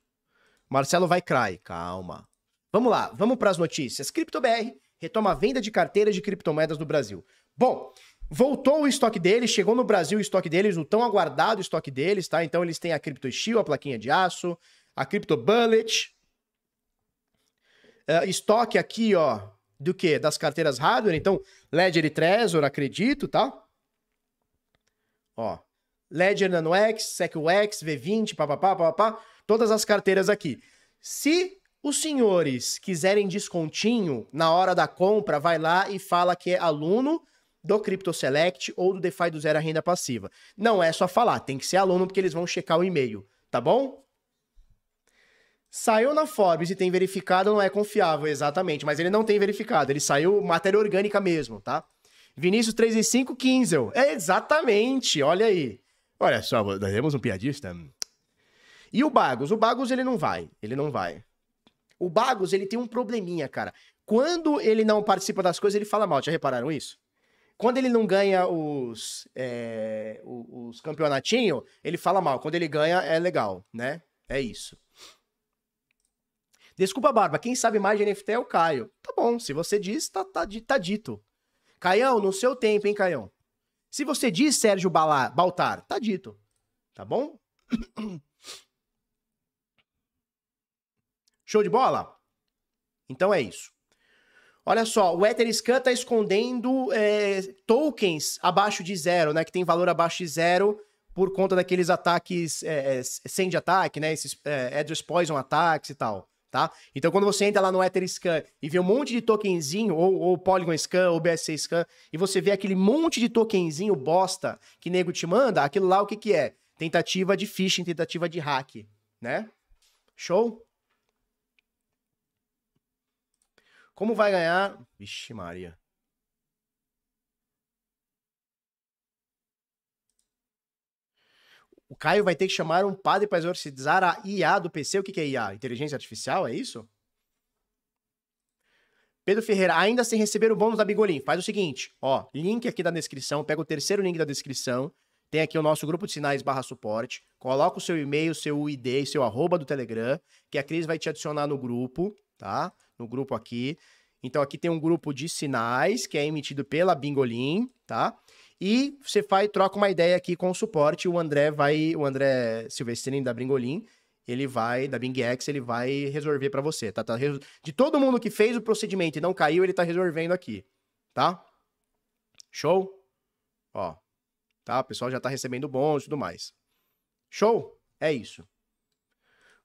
Marcelo vai cry. Calma. Vamos lá, vamos para as notícias. CryptoBR retoma a venda de carteiras de criptomoedas no Brasil. Bom, voltou o estoque deles, chegou no Brasil o estoque deles, o tão aguardado estoque deles, tá? Então eles têm a Crypto Steel, a plaquinha de aço, a Crypto Bullet. Uh, estoque aqui, ó, do que? Das carteiras hardware. Então, Ledger e Trezor, acredito, tá? Ó, Ledger Nano X, SecWX, V20, papapá, papapá, todas as carteiras aqui. Se os senhores quiserem descontinho na hora da compra, vai lá e fala que é aluno do Crypto Select ou do DeFi do Zero a Renda Passiva. Não é só falar, tem que ser aluno porque eles vão checar o e-mail, tá bom? Saiu na Forbes e tem verificado, não é confiável, exatamente. Mas ele não tem verificado, ele saiu matéria orgânica mesmo, tá? Vinícius 3 e 5, Kinzel. É exatamente, olha aí. Olha só, nós temos um piadista. E o Bagos? O Bagos ele não vai, ele não vai. O Bagos ele tem um probleminha, cara. Quando ele não participa das coisas, ele fala mal. Já repararam isso? Quando ele não ganha os, é, os campeonatinhos, ele fala mal. Quando ele ganha, é legal, né? É isso. Desculpa, Barba, quem sabe mais de NFT é o Caio. Tá bom, se você diz, tá, tá, tá dito. Caião, no seu tempo, hein, Caião? Se você diz Sérgio Bala, Baltar, tá dito. Tá bom? *coughs* Show de bola? Então é isso. Olha só, o Etherscan tá escondendo é, tokens abaixo de zero, né? Que tem valor abaixo de zero por conta daqueles ataques é, é sem de ataque, né? Esses é, address poison ataques e tal tá? Então, quando você entra lá no Etherscan e vê um monte de tokenzinho, ou, ou Polygon Scan, ou BSC Scan, e você vê aquele monte de tokenzinho bosta que nego te manda, aquilo lá o que que é? Tentativa de phishing, tentativa de hack, né? Show? Como vai ganhar? Vixe Maria. O Caio vai ter que chamar um padre para exorcizar a IA do PC. O que, é IA? Inteligência artificial, é isso? Pedro Ferreira, ainda sem receber o bônus da Bigolim, faz o seguinte, ó, link aqui da descrição, pega o terceiro link da descrição, tem aqui o nosso grupo de sinais barra suporte, coloca o seu e-mail, seu ID, seu arroba do Telegram, que a Cris vai te adicionar no grupo, tá? No grupo aqui. Então aqui tem um grupo de sinais que é emitido pela Bingolim, tá? E você vai, troca uma ideia aqui com o suporte. O André vai, o André Silvestrini da Bringolim, ele vai, da BingX, ele vai resolver para você, tá? tá? De todo mundo que fez o procedimento e não caiu, ele tá resolvendo aqui, tá? Show? Ó, tá? O pessoal já tá recebendo bônus e tudo mais. Show? É isso.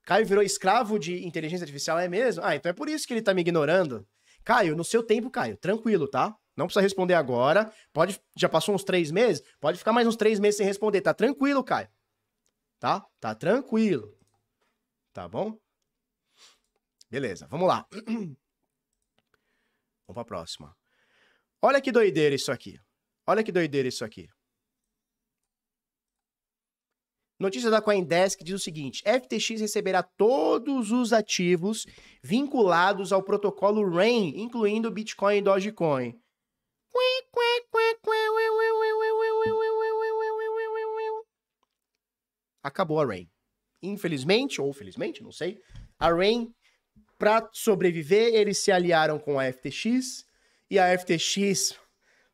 Caio virou escravo de inteligência artificial, é mesmo? Ah, então é por isso que ele tá me ignorando. Caio, no seu tempo, Caio, tranquilo, tá? Não precisa responder agora. Pode, já passou uns três meses? Pode ficar mais uns três meses sem responder. Tá tranquilo, Caio. Tá? Tá tranquilo. Tá bom? Beleza, vamos lá. *clears throat* Vamos pra próxima. Olha que doideira isso aqui. Olha que doideira isso aqui. Notícia da Coindesk diz o seguinte: FTX receberá todos os ativos vinculados ao protocolo RAIN, incluindo Bitcoin e Dogecoin. Acabou a RAIN. Infelizmente, ou felizmente, não sei, a RAIN, para sobreviver, eles se aliaram com a FTX e a FTX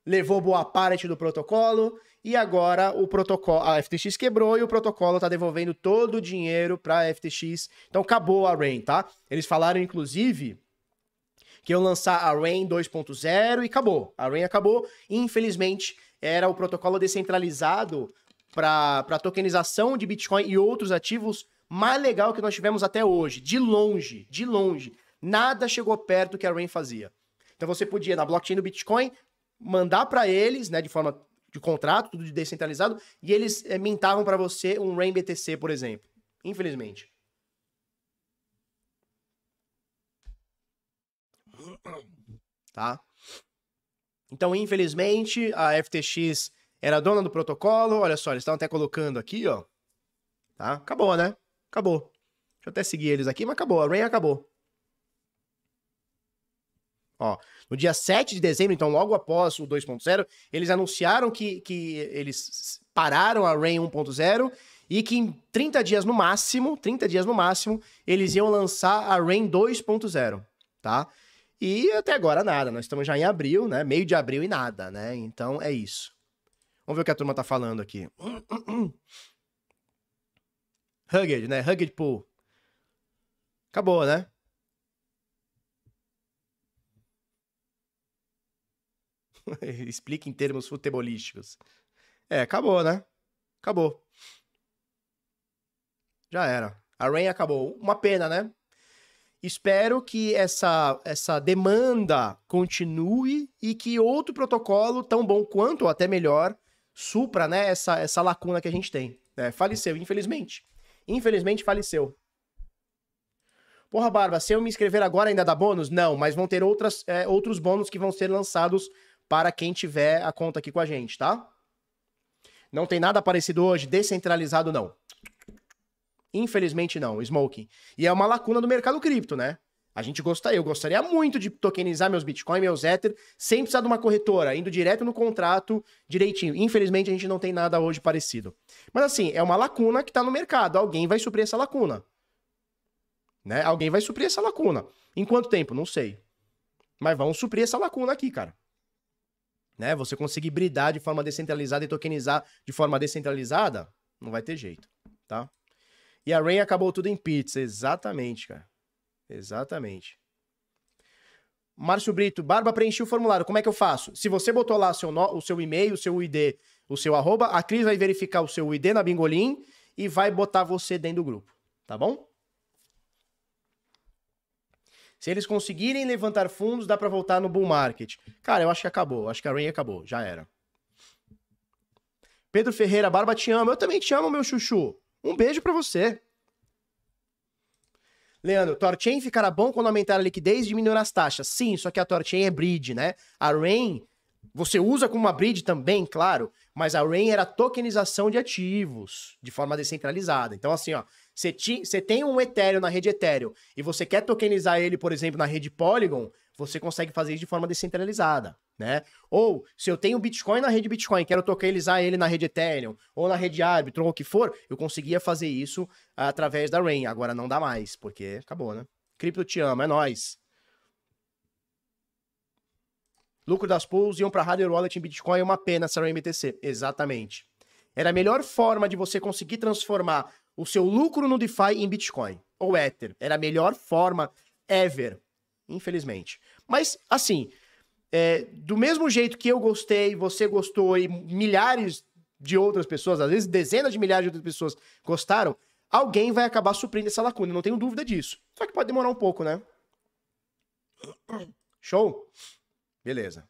levou boa parte do protocolo e agora o protocolo, a FTX quebrou e o protocolo tá devolvendo todo o dinheiro para a FTX. Então acabou a Rain, tá? Eles falaram inclusive que iam lançar a Rain 2.0 e acabou. A Rain acabou. Infelizmente, era o protocolo descentralizado para tokenização de Bitcoin e outros ativos mais legal que nós tivemos até hoje. De longe, de longe. Nada chegou perto que a Rain fazia. Então você podia, na blockchain do Bitcoin, mandar para eles, né, de forma de contrato, tudo de descentralizado, e eles é, mintavam para você um Rain BTC, por exemplo. Infelizmente. Tá? Então, infelizmente, a FTX era dona do protocolo. Olha só, eles estão até colocando aqui, ó. Tá? Acabou, né? Acabou. Deixa eu até seguir eles aqui, mas acabou. A Rain acabou. Ó, no dia 7 de dezembro, então logo após o 2.0, eles anunciaram que, que eles pararam a Rain 1.0 e que em 30 dias no máximo, 30 dias no máximo, eles iam lançar a Rain 2.0, tá? E até agora nada, nós estamos já em abril, né? Meio de abril e nada, né? Então é isso. Vamos ver o que a turma tá falando aqui. *clears throat* Hugged, né? Hugged Pool. Acabou, né? *laughs* Explica em termos futebolísticos. É, acabou, né? Acabou. Já era. A Rain acabou. Uma pena, né? Espero que essa, essa demanda continue e que outro protocolo, tão bom quanto ou até melhor, supra né, essa, essa lacuna que a gente tem. É, faleceu, infelizmente. Infelizmente, faleceu. Porra, Barba, se eu me inscrever agora ainda dá bônus? Não, mas vão ter outras, é, outros bônus que vão ser lançados para quem tiver a conta aqui com a gente, tá? Não tem nada parecido hoje, descentralizado não. Infelizmente não, Smoking. E é uma lacuna do mercado cripto, né? A gente gostaria, eu gostaria muito de tokenizar meus Bitcoin, meus Ether, sem precisar de uma corretora, indo direto no contrato, direitinho. Infelizmente a gente não tem nada hoje parecido. Mas assim, é uma lacuna que está no mercado. Alguém vai suprir essa lacuna. Né? Alguém vai suprir essa lacuna. Em quanto tempo? Não sei. Mas vamos suprir essa lacuna aqui, cara né? Você conseguir bridar de forma descentralizada e tokenizar de forma descentralizada, não vai ter jeito, tá? E a Rain acabou tudo em pizza, exatamente, cara. Exatamente. Márcio Brito, Barba preencheu o formulário, como é que eu faço? Se você botou lá seu no, o seu e-mail, o seu ID, o seu arroba, a Cris vai verificar o seu ID na Bingolim e vai botar você dentro do grupo, tá bom? Se eles conseguirem levantar fundos, dá para voltar no bull market. Cara, eu acho que acabou. Acho que a Rain acabou. Já era. Pedro Ferreira, Barba te amo. Eu também te amo, meu chuchu. Um beijo para você. Leandro, Torchain ficará bom quando aumentar a liquidez e diminuir as taxas. Sim, só que a Torchain é bridge, né? A Rain, você usa como uma bridge também, claro, mas a Rain era tokenização de ativos de forma descentralizada. Então, assim, ó, você, tem um Ethereum na rede Ethereum e você quer tokenizar ele, por exemplo, na rede Polygon, você consegue fazer isso de forma descentralizada, né? Ou, se eu tenho Bitcoin na rede Bitcoin, quero tokenizar ele na rede Ethereum, ou na rede Arbitrum, ou o que for, eu conseguia fazer isso através da Rain. Agora não dá mais, porque acabou, né? Cripto te ama, é nóis. Lucro das pools iam para hardware wallet em Bitcoin, é uma pena essa Rain BTC. Exatamente. Era a melhor forma de você conseguir transformar o seu lucro no DeFi em Bitcoin ou Ether. Era a melhor forma ever, infelizmente. Mas, assim, é, do mesmo jeito que eu gostei, você gostou e milhares de outras pessoas, às vezes dezenas de milhares de outras pessoas gostaram, alguém vai acabar suprindo essa lacuna, não tenho dúvida disso. Só que pode demorar um pouco, né? *coughs* Show? Beleza.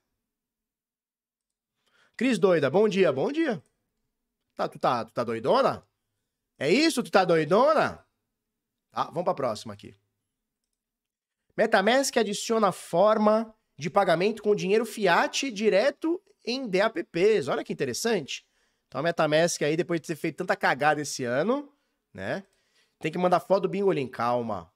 Cris doida, bom dia, bom dia. Tá, tu, tá, tu tá doidona? É isso? Tu tá doidona? Tá, vamos pra próxima aqui. Metamask adiciona forma de pagamento com dinheiro fiat direto em DAPPs. Olha que interessante. Então a Metamask aí, depois de ter feito tanta cagada esse ano, né? Tem que mandar foto do Bingolim. Calma.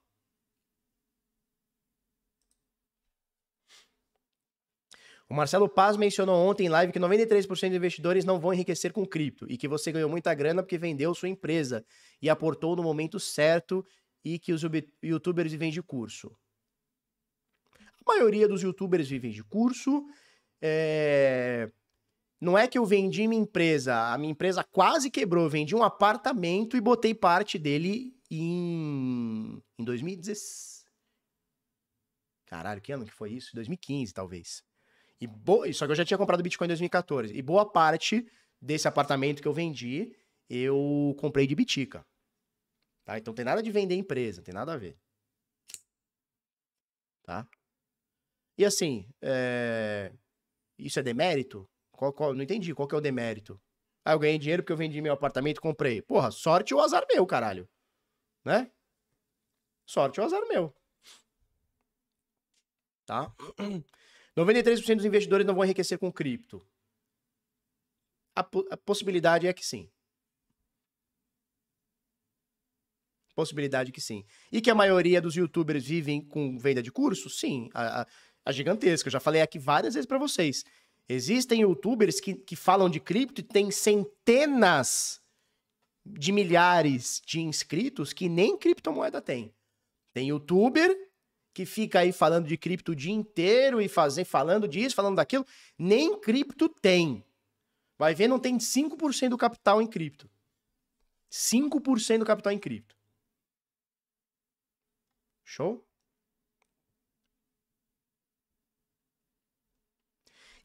O Marcelo Paz mencionou ontem em live que 93% dos investidores não vão enriquecer com cripto e que você ganhou muita grana porque vendeu sua empresa e aportou no momento certo e que os youtubers de curso. A maioria dos youtubers vivem de curso. É... Não é que eu vendi minha empresa, a minha empresa quase quebrou. Eu vendi um apartamento e botei parte dele em, em 2016. Caralho, que ano que foi isso? 2015, talvez. E bo... Só que eu já tinha comprado Bitcoin em 2014. E boa parte desse apartamento que eu vendi, eu comprei de Bitica. Tá? Então tem nada de vender empresa, tem nada a ver. Tá? E assim, é... isso é demérito? Qual, qual... Não entendi, qual que é o demérito? Ah, eu ganhei dinheiro porque eu vendi meu apartamento e comprei. Porra, sorte ou azar meu, caralho. Né? Sorte ou azar meu. Tá? *clears throat* 93% dos investidores não vão enriquecer com cripto. A, a possibilidade é que sim. Possibilidade que sim. E que a maioria dos youtubers vivem com venda de curso? Sim, a, a, a gigantesca. Eu já falei aqui várias vezes para vocês. Existem youtubers que, que falam de cripto e tem centenas de milhares de inscritos que nem criptomoeda tem. Tem youtuber que fica aí falando de cripto o dia inteiro e fazer, falando disso, falando daquilo, nem cripto tem. Vai ver, não tem 5% do capital em cripto. 5% do capital em cripto. Show?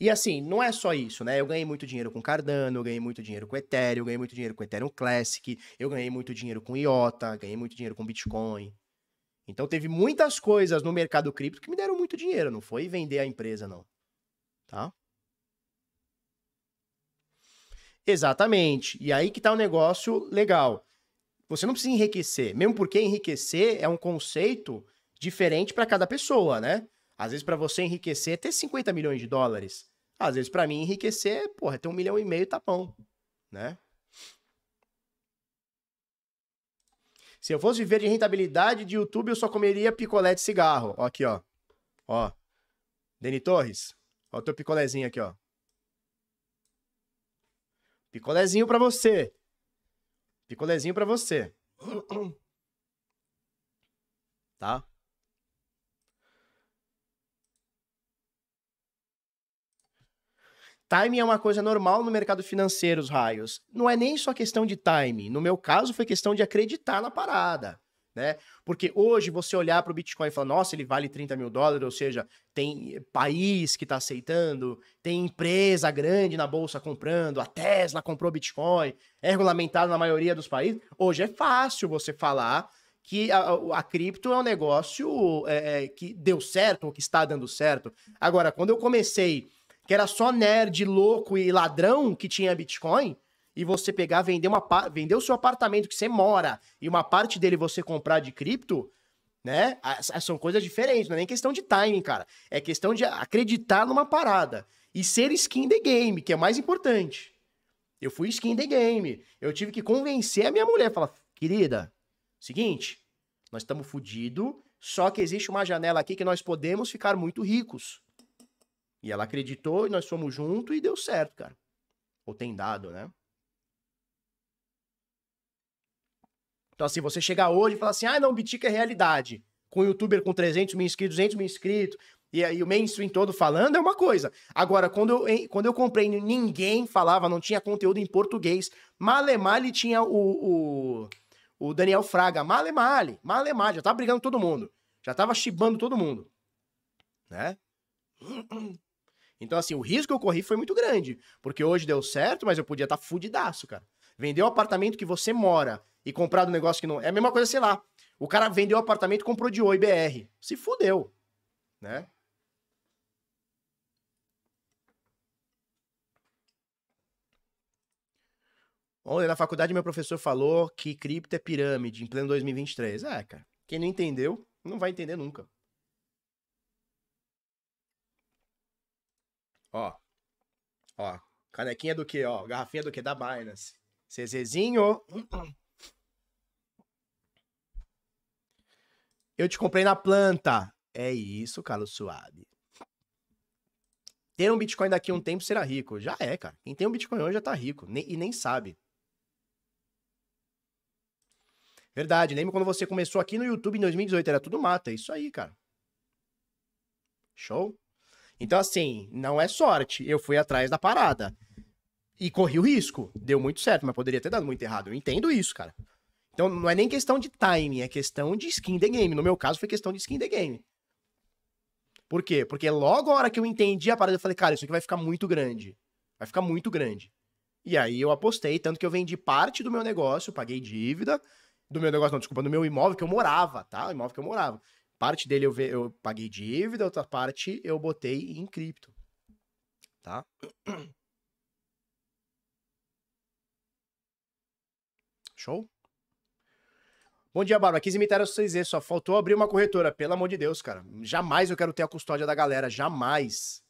E assim, não é só isso, né? Eu ganhei muito dinheiro com Cardano, eu ganhei muito dinheiro com Ethereum, eu ganhei muito dinheiro com Ethereum Classic, eu ganhei muito dinheiro com IOTA, ganhei muito dinheiro com Bitcoin. Então teve muitas coisas no mercado cripto que me deram muito dinheiro, não foi vender a empresa não. Tá? Exatamente. E aí que tá o um negócio legal. Você não precisa enriquecer, mesmo porque enriquecer é um conceito diferente para cada pessoa, né? Às vezes para você enriquecer é ter 50 milhões de dólares. Às vezes para mim enriquecer, porra, ter um milhão e meio tá bom, né? Se eu fosse viver de rentabilidade de YouTube, eu só comeria picolé de cigarro. Ó, aqui, ó. Ó. Deni Torres. Ó o teu picolézinho aqui, ó. Picolézinho para você. Picolézinho para você. *clears throat* Tá? Timing é uma coisa normal no mercado financeiro, os raios. Não é nem só questão de timing. No meu caso, foi questão de acreditar na parada. Né? Porque hoje você olhar para o Bitcoin e falar, nossa, ele vale 30 mil dólares, ou seja, tem país que está aceitando, tem empresa grande na bolsa comprando, a Tesla comprou Bitcoin, é regulamentado na maioria dos países. Hoje é fácil você falar que a, a cripto é um negócio é, é que deu certo, ou que está dando certo. Agora, quando eu comecei que era só nerd, louco e ladrão que tinha Bitcoin, e você pegar, vender, uma, vender o seu apartamento que você mora e uma parte dele você comprar de cripto, né? São coisas diferentes, não é nem questão de timing, cara. É questão de acreditar numa parada e ser skin the game, que é mais importante. Eu fui skin the game. Eu tive que convencer a minha mulher, falar, querida, seguinte, nós estamos fodidos, só que existe uma janela aqui que nós podemos ficar muito ricos. E ela acreditou e nós fomos juntos e deu certo, cara. Ou tem dado, né? Então, assim, você chegar hoje e falar assim, ah, não, Bitica é realidade. Com youtuber com 300 mil inscritos, 200 mil inscritos, e aí o mainstream todo falando é uma coisa. Agora, quando eu, quando eu comprei, ninguém falava, não tinha conteúdo em português. Malemale tinha o, o, o Daniel Fraga. Malemale, Malemale, já tava brigando todo mundo. Já tava chibando todo mundo. Né? *clears throat* Então, assim, o risco que eu corri foi muito grande. Porque hoje deu certo, mas eu podia estar tá fudidaço, cara. Vender o apartamento que você mora e comprar do negócio que não. É a mesma coisa, sei lá. O cara vendeu o apartamento comprou de Oi BR. Se fudeu, né? Ontem na faculdade meu professor falou que cripto é pirâmide em pleno 2023. É, cara. Quem não entendeu, não vai entender nunca. Ó. Ó. Canequinha do que, ó? Garrafinha do que? Da Binance. CZzinho. Eu te comprei na planta. É isso, Carlos Suave. Ter um Bitcoin daqui a um tempo será rico. Já é, cara. Quem tem um Bitcoin hoje já tá rico. E nem sabe. Verdade. Lembra quando você começou aqui no YouTube em 2018? Era tudo mata. É isso aí, cara. Show? Então, assim, não é sorte. Eu fui atrás da parada. E corri o risco. Deu muito certo, mas poderia ter dado muito errado. Eu entendo isso, cara. Então, não é nem questão de timing, é questão de skin the game. No meu caso, foi questão de skin the game. Por quê? Porque logo a hora que eu entendi a parada, eu falei, cara, isso aqui vai ficar muito grande. Vai ficar muito grande. E aí eu apostei, tanto que eu vendi parte do meu negócio, paguei dívida, do meu negócio, não, desculpa, do meu imóvel que eu morava, tá? O imóvel que eu morava. Parte dele eu, eu paguei dívida, outra parte eu botei em cripto. Tá? *clears throat* Show? Bom dia, Bárbara. Quis imitar a vocês, só faltou abrir uma corretora. Pelo amor de Deus, cara. Jamais eu quero ter a custódia da galera. Jamais.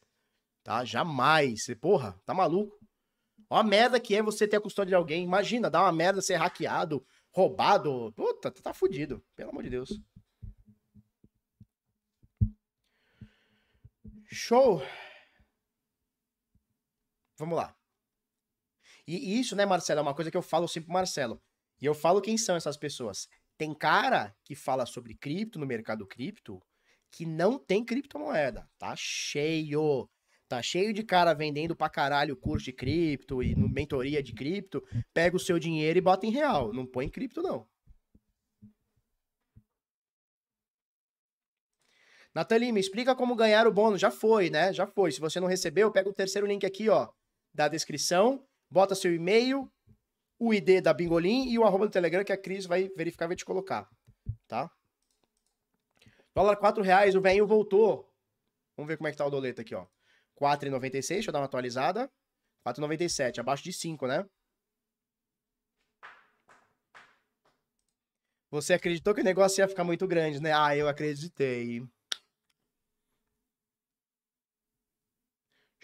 Tá? Jamais. Porra, tá maluco? Ó a merda que é você ter a custódia de alguém. Imagina, dá uma merda ser hackeado, roubado. Puta, tá fudido. Pelo amor de Deus. Show. Vamos lá. E isso, né, Marcelo, é uma coisa que eu falo sempre pro Marcelo. E eu falo quem são essas pessoas. Tem cara que fala sobre cripto no mercado cripto que não tem criptomoeda. Tá cheio. Tá cheio de cara vendendo pra caralho curso de cripto e mentoria de cripto. Pega o seu dinheiro e bota em real. Não põe em cripto, não. Nathalie, me explica como ganhar o bônus. Já foi, né? Já foi. Se você não recebeu, pega o terceiro link aqui, ó, da descrição, bota seu e-mail, o ID da Bingolim e o arroba do Telegram que a Cris vai verificar e vai te colocar, tá? Dólar 4 reais, o velho voltou. Vamos ver como é que tá o doleta aqui, ó. 4,96, deixa eu dar uma atualizada. 4,97, abaixo de 5, né? Você acreditou que o negócio ia ficar muito grande, né? Ah, eu acreditei.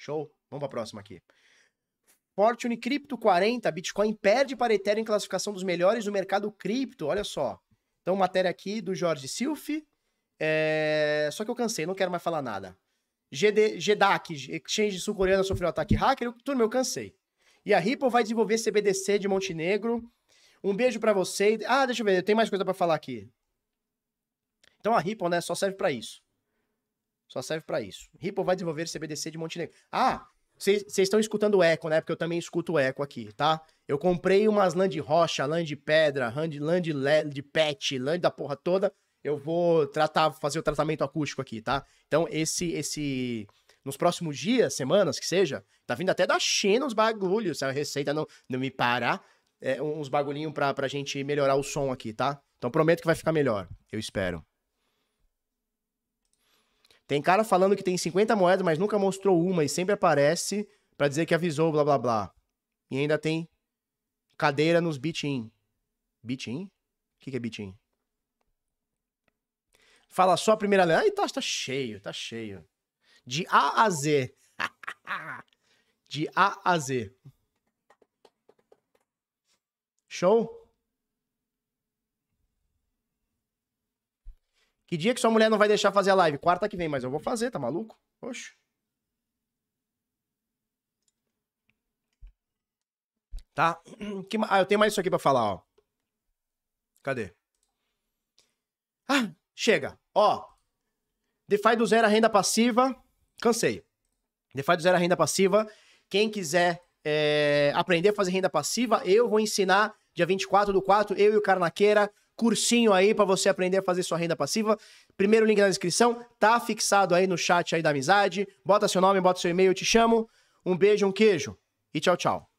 Show? Vamos pra próxima aqui. Fortune Cripto 40, Bitcoin perde para Ethereum em classificação dos melhores do mercado cripto. Olha só. Então, matéria aqui do Jorge Silf. É... Só que eu cansei, não quero mais falar nada. GD, GDAC, Exchange sul-coreana, sofreu ataque hacker, tudo eu cansei. E a Ripple vai desenvolver CBDC de Montenegro. Um beijo para você. Ah, deixa eu ver, tem mais coisa para falar aqui. Então a Ripple, né, só serve para isso. Só serve para isso. Ripple vai desenvolver CBDC de Montenegro. Ah, vocês estão escutando o eco, né? Porque eu também escuto o eco aqui, tá? Eu comprei umas lã de rocha, lã de pedra, lã de, de, pet, lã da porra toda eu vou tratar, fazer o tratamento acústico aqui, tá? Então, esse, esse, nos próximos dias, semanas, que seja, tá vindo até da China uns bagulhos, a receita não, não me parar, é, uns bagulhinhos pra, pra gente melhorar o som aqui, tá? Então, prometo que vai ficar melhor, eu espero. Tem cara falando que tem 50 moedas, mas nunca mostrou uma e sempre aparece para dizer que avisou, blá blá blá. E ainda tem cadeira nos Bitin. Bitin? O que, que é Bitin? Fala só a primeira letra. Ai, tá, tá cheio, tá cheio. De A a Z. *laughs* De A a Z. Show? Que dia que sua mulher não vai deixar fazer a live? Quarta que vem, mas eu vou fazer, tá maluco? Oxe. Tá? *clears throat* Que, ah, eu tenho mais isso aqui pra falar, ó. Cadê? Ah, Chega. Ó. DeFi do zero a renda passiva. Cansei. DeFi do zero a renda passiva. Quem quiser é, aprender a fazer renda passiva, eu vou ensinar dia 24 do 4, eu e o Carnaqueira, cursinho aí para você aprender a fazer sua renda passiva. Primeiro link na descrição, tá fixado aí no chat aí da amizade. Bota seu nome, bota seu e-mail, eu te chamo. Um beijo, um queijo e tchau, tchau.